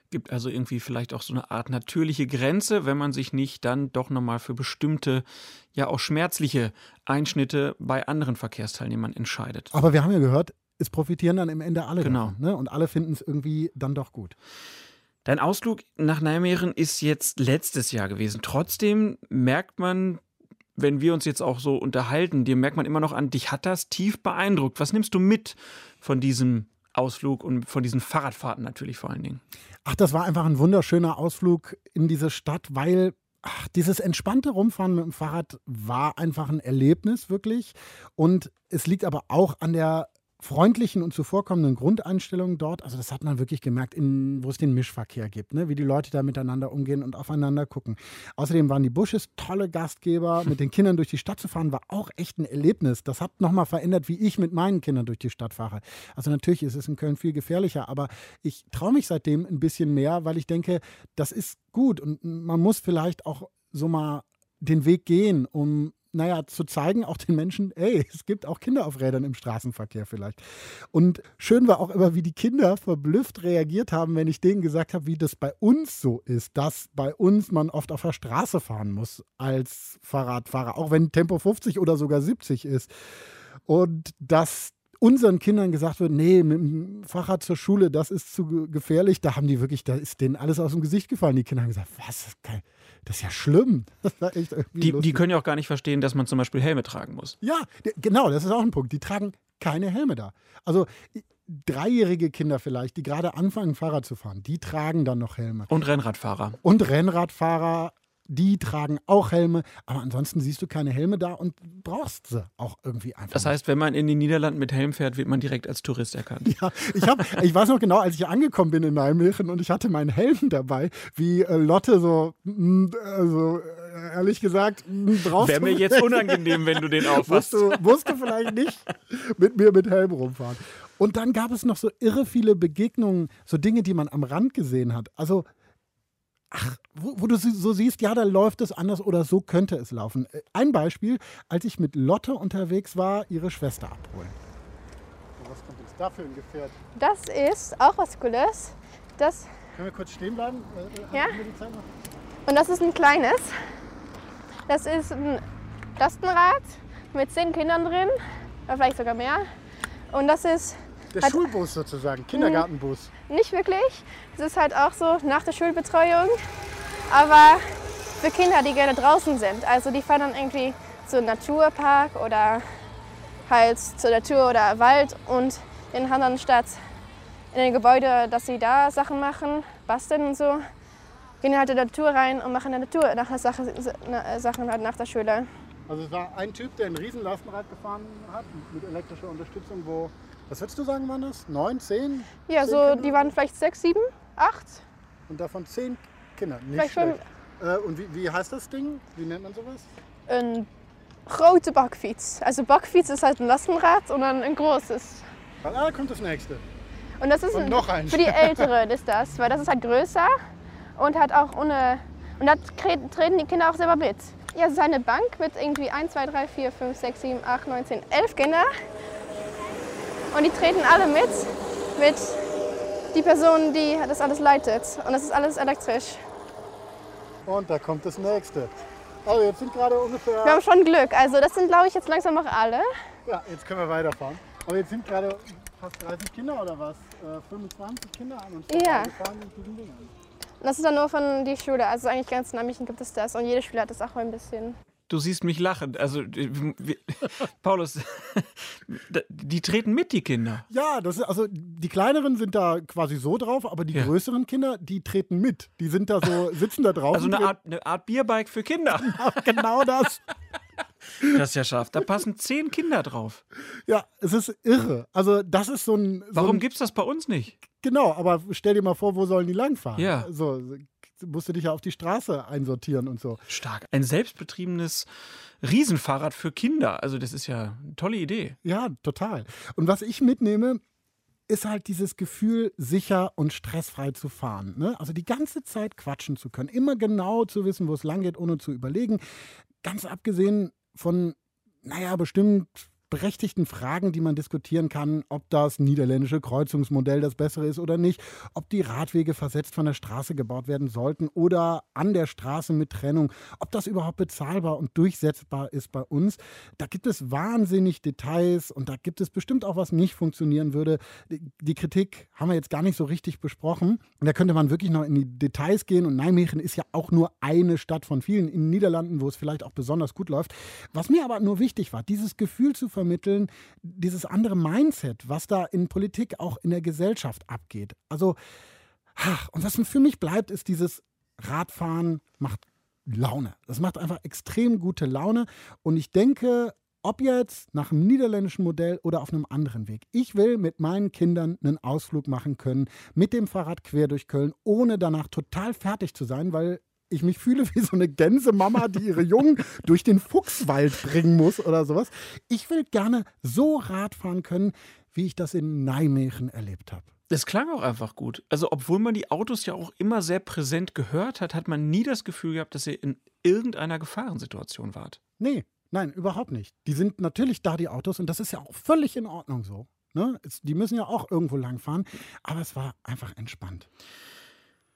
gibt also irgendwie vielleicht auch so eine Art natürliche Grenze, wenn man sich nicht dann doch nochmal für bestimmte, ja auch schmerzliche Einschnitte bei anderen Verkehrsteilnehmern entscheidet. Aber wir haben ja gehört, es profitieren dann im Ende alle. Genau. Davon, ne? Und alle finden es irgendwie dann doch gut. Dein Ausflug nach Nijmegen ist jetzt letztes Jahr gewesen. Trotzdem merkt man, wenn wir uns jetzt auch so unterhalten, dir merkt man immer noch an, dich hat das tief beeindruckt. Was nimmst du mit von diesem Ausflug und von diesen Fahrradfahrten natürlich vor allen Dingen. Ach, das war einfach ein wunderschöner Ausflug in diese Stadt, weil ach, dieses entspannte Rumfahren mit dem Fahrrad war einfach ein Erlebnis, wirklich. Und es liegt aber auch an der freundlichen und zuvorkommenden Grundeinstellungen dort, also das hat man wirklich gemerkt, in, wo es den Mischverkehr gibt, ne? wie die Leute da miteinander umgehen und aufeinander gucken. Außerdem waren die Bushes tolle Gastgeber. Mit den Kindern durch die Stadt zu fahren, war auch echt ein Erlebnis. Das hat nochmal verändert, wie ich mit meinen Kindern durch die Stadt fahre. Also natürlich ist es in Köln viel gefährlicher, aber ich traue mich seitdem ein bisschen mehr, weil ich denke, das ist gut und man muss vielleicht auch so mal den Weg gehen, um naja, zu zeigen, auch den Menschen, ey, es gibt auch Kinder auf Rädern im Straßenverkehr vielleicht. Und schön war auch immer, wie die Kinder verblüfft reagiert haben, wenn ich denen gesagt habe, wie das bei uns so ist, dass bei uns man oft auf der Straße fahren muss als Fahrradfahrer, auch wenn Tempo 50 oder sogar 70 ist. Und dass unseren Kindern gesagt wird, nee, mit dem Fahrrad zur Schule, das ist zu gefährlich, da haben die wirklich, da ist denen alles aus dem Gesicht gefallen. Die Kinder haben gesagt, was, das ist geil das ist ja schlimm. Das die, die, können ja auch gar nicht verstehen, dass man zum Beispiel Helme tragen muss. Ja, genau, das ist auch ein Punkt. Die tragen keine Helme da. Also dreijährige Kinder vielleicht, die gerade anfangen, Fahrrad zu fahren, die tragen dann noch Helme. Und Rennradfahrer. Und Rennradfahrer die tragen auch Helme, aber ansonsten siehst du keine Helme da und brauchst sie auch irgendwie einfach. Das heißt, wenn man in den Niederlanden mit Helm fährt, wird man direkt als Tourist erkannt. Ja, ich, hab, ich weiß noch genau, als ich angekommen bin in Nijmegen und ich hatte meinen Helm dabei, wie äh, Lotte so, mm, also ehrlich gesagt, mm, brauchst Wäre mir jetzt unangenehm, wenn du den aufhast. Musst du, musst du vielleicht nicht mit mir mit Helm rumfahren. Und dann gab es noch so irre viele Begegnungen, so Dinge, die man am Rand gesehen hat. Also Ach, wo, wo, du so siehst, ja, da läuft es anders oder so könnte es laufen. Äh, ein Beispiel, als ich mit Lotte unterwegs war, ihre Schwester abholen. Was kommt jetzt da für ein Gefährt? Das ist auch was Cooles. Das Können wir kurz stehen bleiben? Äh, äh ja. Und das ist ein kleines. Das ist ein Lastenrad mit zehn Kindern drin, oder vielleicht sogar mehr. Und das ist der halt Schulbus sozusagen, Kindergartenbus. Nicht wirklich. Es ist halt auch so nach der Schulbetreuung. Aber für Kinder, die gerne draußen sind. Also die fahren dann irgendwie zum Naturpark oder halt zur Natur oder Wald und in anderen Stadt in ein Gebäude, dass sie da Sachen machen, basteln und so. Gehen halt in die Natur rein und machen in der Natur nach der Sache, Sachen halt nach der Schule. Also es war ein Typ, der ein Riesenlastenrad gefahren hat mit elektrischer Unterstützung, wo was würdest du sagen, waren das? Neun, zehn? Ja, zehn so Kinder? die waren vielleicht sechs, sieben, acht. Und davon zehn Kinder. Nicht schon. Äh, und wie, wie heißt das Ding? Wie nennt man sowas? Ein große Backfiets. Also Backfiets ist halt ein Lastenrad und dann ein großes. Ah, da kommt das nächste. Und das ist und ein, noch eins. für die Älteren ist das, weil das ist halt größer und hat auch ohne. Und da treten die Kinder auch selber mit. Ja, es ist eine Bank mit irgendwie 1, 2, 3, 4, 5, 6, 7, 8, 9, 10, 11 Kinder. Und die treten alle mit, mit die Person, die das alles leitet. Und das ist alles elektrisch. Und da kommt das nächste. Also jetzt sind gerade ungefähr... Wir haben schon Glück. Also das sind, glaube ich, jetzt langsam auch alle. Ja, jetzt können wir weiterfahren. Aber jetzt sind gerade fast 30 Kinder oder was? Äh, 25 Kinder an uns ja. gefahren mit diesen Dingern. Das ist dann nur von der Schule. Also eigentlich ganz in Amchen gibt es das. Und jede Schule hat das auch ein bisschen. Du siehst mich lachen. Also, Paulus, die treten mit, die Kinder. Ja, das ist, also die kleineren sind da quasi so drauf, aber die ja. größeren Kinder, die treten mit. Die sind da so, sitzen da drauf. Also eine Art, eine Art Bierbike für Kinder. Genau, genau das. Das ist ja scharf. Da passen zehn Kinder drauf. Ja, es ist irre. Also, das ist so ein. So Warum gibt es das bei uns nicht? Genau, aber stell dir mal vor, wo sollen die langfahren? Ja. So, musst du dich ja auf die Straße einsortieren und so. Stark. Ein selbstbetriebenes Riesenfahrrad für Kinder. Also das ist ja eine tolle Idee. Ja, total. Und was ich mitnehme, ist halt dieses Gefühl, sicher und stressfrei zu fahren. Ne? Also die ganze Zeit quatschen zu können, immer genau zu wissen, wo es lang geht, ohne zu überlegen. Ganz abgesehen von, naja, bestimmt berechtigten Fragen, die man diskutieren kann, ob das niederländische Kreuzungsmodell das bessere ist oder nicht, ob die Radwege versetzt von der Straße gebaut werden sollten oder an der Straße mit Trennung, ob das überhaupt bezahlbar und durchsetzbar ist bei uns. Da gibt es wahnsinnig Details und da gibt es bestimmt auch, was nicht funktionieren würde. Die Kritik haben wir jetzt gar nicht so richtig besprochen. Da könnte man wirklich noch in die Details gehen und Nijmegen ist ja auch nur eine Stadt von vielen in den Niederlanden, wo es vielleicht auch besonders gut läuft. Was mir aber nur wichtig war, dieses Gefühl zu vermitteln, dieses andere Mindset, was da in Politik, auch in der Gesellschaft abgeht. Also, und was für mich bleibt, ist dieses Radfahren macht Laune. Das macht einfach extrem gute Laune. Und ich denke, ob jetzt nach einem niederländischen Modell oder auf einem anderen Weg. Ich will mit meinen Kindern einen Ausflug machen können, mit dem Fahrrad quer durch Köln, ohne danach total fertig zu sein, weil ich mich fühle wie so eine Gänsemama, die ihre Jungen durch den Fuchswald bringen muss oder sowas. Ich will gerne so Rad fahren können, wie ich das in Nijmegen erlebt habe. Das klang auch einfach gut. Also, obwohl man die Autos ja auch immer sehr präsent gehört hat, hat man nie das Gefühl gehabt, dass ihr in irgendeiner Gefahrensituation wart. Nee, nein, überhaupt nicht. Die sind natürlich da, die Autos, und das ist ja auch völlig in Ordnung so. Ne? Die müssen ja auch irgendwo langfahren, aber es war einfach entspannt.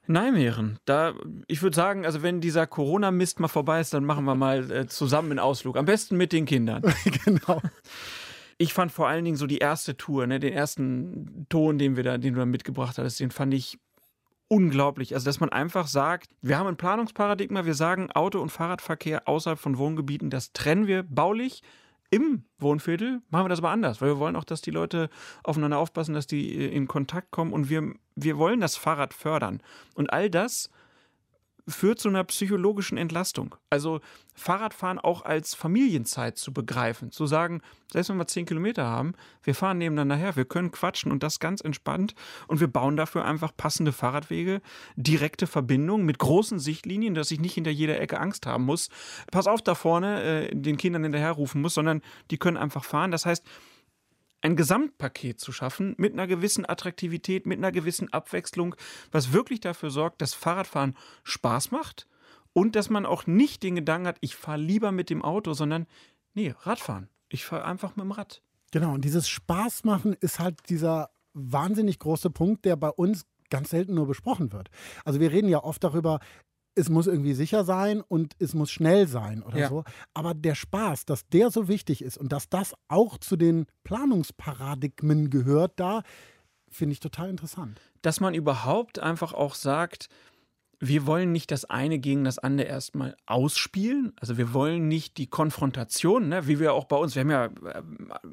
Nijmegen, da, ich würde sagen, also wenn dieser Corona-Mist mal vorbei ist, dann machen wir mal äh, zusammen einen Ausflug. Am besten mit den Kindern. genau. Ich fand vor allen Dingen so die erste Tour, ne, den ersten Ton, den wir da, den du da mitgebracht hattest, den fand ich unglaublich. Also, dass man einfach sagt, wir haben ein Planungsparadigma, wir sagen, Auto- und Fahrradverkehr außerhalb von Wohngebieten, das trennen wir baulich. Im Wohnviertel machen wir das aber anders, weil wir wollen auch, dass die Leute aufeinander aufpassen, dass die äh, in Kontakt kommen und wir, wir wollen das Fahrrad fördern. Und all das führt zu einer psychologischen Entlastung. Also Fahrradfahren auch als Familienzeit zu begreifen, zu sagen, selbst wenn wir zehn Kilometer haben, wir fahren nebeneinander her, wir können quatschen und das ganz entspannt und wir bauen dafür einfach passende Fahrradwege, direkte Verbindungen mit großen Sichtlinien, dass ich nicht hinter jeder Ecke Angst haben muss. Pass auf da vorne, äh, den Kindern hinterherrufen muss, sondern die können einfach fahren. Das heißt, ein Gesamtpaket zu schaffen mit einer gewissen Attraktivität, mit einer gewissen Abwechslung, was wirklich dafür sorgt, dass Fahrradfahren Spaß macht und dass man auch nicht den Gedanken hat, ich fahre lieber mit dem Auto, sondern nee, Radfahren. Ich fahre einfach mit dem Rad. Genau, und dieses Spaß machen ist halt dieser wahnsinnig große Punkt, der bei uns ganz selten nur besprochen wird. Also wir reden ja oft darüber, es muss irgendwie sicher sein und es muss schnell sein oder ja. so. Aber der Spaß, dass der so wichtig ist und dass das auch zu den Planungsparadigmen gehört, da finde ich total interessant. Dass man überhaupt einfach auch sagt, wir wollen nicht das eine gegen das andere erstmal ausspielen. Also wir wollen nicht die Konfrontation, ne, wie wir auch bei uns, wir haben ja äh,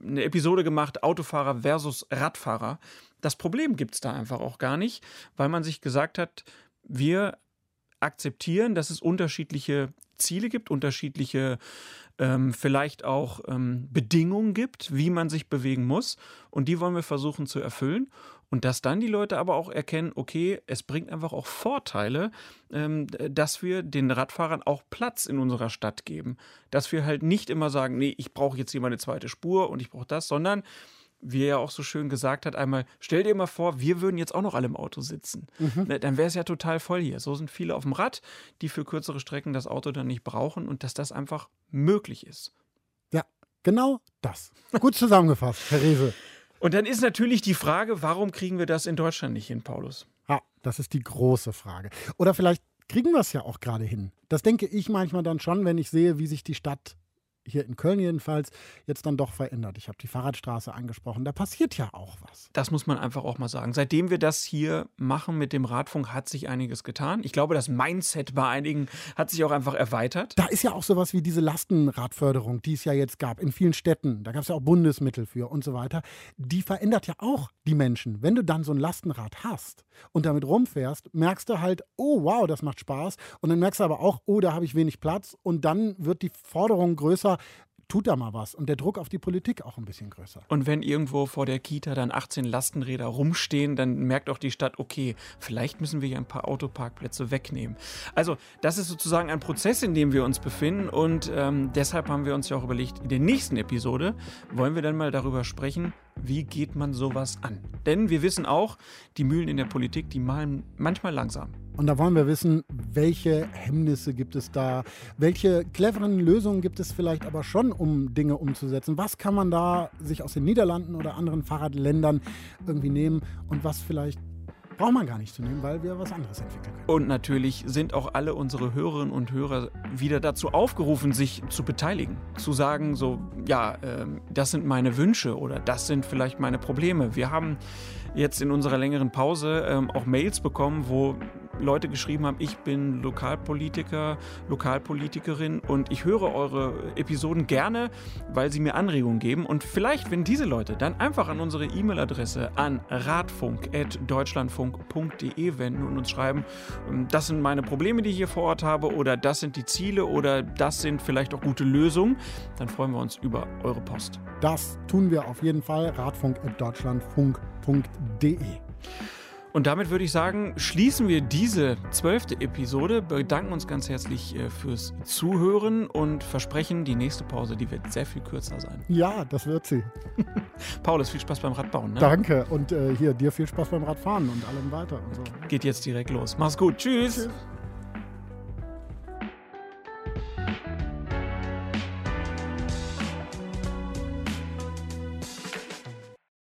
eine Episode gemacht, Autofahrer versus Radfahrer. Das Problem gibt es da einfach auch gar nicht, weil man sich gesagt hat, wir akzeptieren, dass es unterschiedliche Ziele gibt, unterschiedliche ähm, vielleicht auch ähm, Bedingungen gibt, wie man sich bewegen muss. Und die wollen wir versuchen zu erfüllen. Und dass dann die Leute aber auch erkennen, okay, es bringt einfach auch Vorteile, ähm, dass wir den Radfahrern auch Platz in unserer Stadt geben. Dass wir halt nicht immer sagen, nee, ich brauche jetzt hier mal eine zweite Spur und ich brauche das, sondern wie er ja auch so schön gesagt hat, einmal, stell dir mal vor, wir würden jetzt auch noch alle im Auto sitzen. Mhm. Ne, dann wäre es ja total voll hier. So sind viele auf dem Rad, die für kürzere Strecken das Auto dann nicht brauchen und dass das einfach möglich ist. Ja, genau das. Gut zusammengefasst, Herr Rese. Und dann ist natürlich die Frage, warum kriegen wir das in Deutschland nicht hin, Paulus? Ja, das ist die große Frage. Oder vielleicht kriegen wir es ja auch gerade hin. Das denke ich manchmal dann schon, wenn ich sehe, wie sich die Stadt hier in Köln jedenfalls, jetzt dann doch verändert. Ich habe die Fahrradstraße angesprochen. Da passiert ja auch was. Das muss man einfach auch mal sagen. Seitdem wir das hier machen mit dem Radfunk, hat sich einiges getan. Ich glaube, das Mindset bei einigen hat sich auch einfach erweitert. Da ist ja auch sowas wie diese Lastenradförderung, die es ja jetzt gab in vielen Städten. Da gab es ja auch Bundesmittel für und so weiter. Die verändert ja auch die Menschen. Wenn du dann so ein Lastenrad hast und damit rumfährst, merkst du halt, oh wow, das macht Spaß. Und dann merkst du aber auch, oh, da habe ich wenig Platz. Und dann wird die Forderung größer, tut da mal was. Und der Druck auf die Politik auch ein bisschen größer. Und wenn irgendwo vor der Kita dann 18 Lastenräder rumstehen, dann merkt auch die Stadt, okay, vielleicht müssen wir hier ein paar Autoparkplätze wegnehmen. Also das ist sozusagen ein Prozess, in dem wir uns befinden. Und ähm, deshalb haben wir uns ja auch überlegt, in der nächsten Episode wollen wir dann mal darüber sprechen, wie geht man sowas an? Denn wir wissen auch, die Mühlen in der Politik, die malen manchmal langsam. Und da wollen wir wissen, welche Hemmnisse gibt es da, welche cleveren Lösungen gibt es vielleicht aber schon, um Dinge umzusetzen. Was kann man da sich aus den Niederlanden oder anderen Fahrradländern irgendwie nehmen und was vielleicht braucht man gar nicht zu nehmen, weil wir was anderes entwickeln können. Und natürlich sind auch alle unsere Hörerinnen und Hörer wieder dazu aufgerufen, sich zu beteiligen. Zu sagen, so, ja, äh, das sind meine Wünsche oder das sind vielleicht meine Probleme. Wir haben jetzt in unserer längeren Pause ähm, auch Mails bekommen, wo Leute geschrieben haben, ich bin Lokalpolitiker, Lokalpolitikerin und ich höre eure Episoden gerne, weil sie mir Anregungen geben. Und vielleicht, wenn diese Leute dann einfach an unsere E-Mail-Adresse an radfunk.deutschlandfunk.de wenden und uns schreiben, ähm, das sind meine Probleme, die ich hier vor Ort habe oder das sind die Ziele oder das sind vielleicht auch gute Lösungen, dann freuen wir uns über eure Post. Das tun wir auf jeden Fall. Radfunk.deutschlandfunk.de. Und damit würde ich sagen, schließen wir diese zwölfte Episode, bedanken uns ganz herzlich äh, fürs Zuhören und versprechen, die nächste Pause, die wird sehr viel kürzer sein. Ja, das wird sie. Paulus, viel Spaß beim Radbauen. Ne? Danke und äh, hier dir viel Spaß beim Radfahren und allem weiter. Und so. Geht jetzt direkt los. Mach's gut. Tschüss. Tschüss.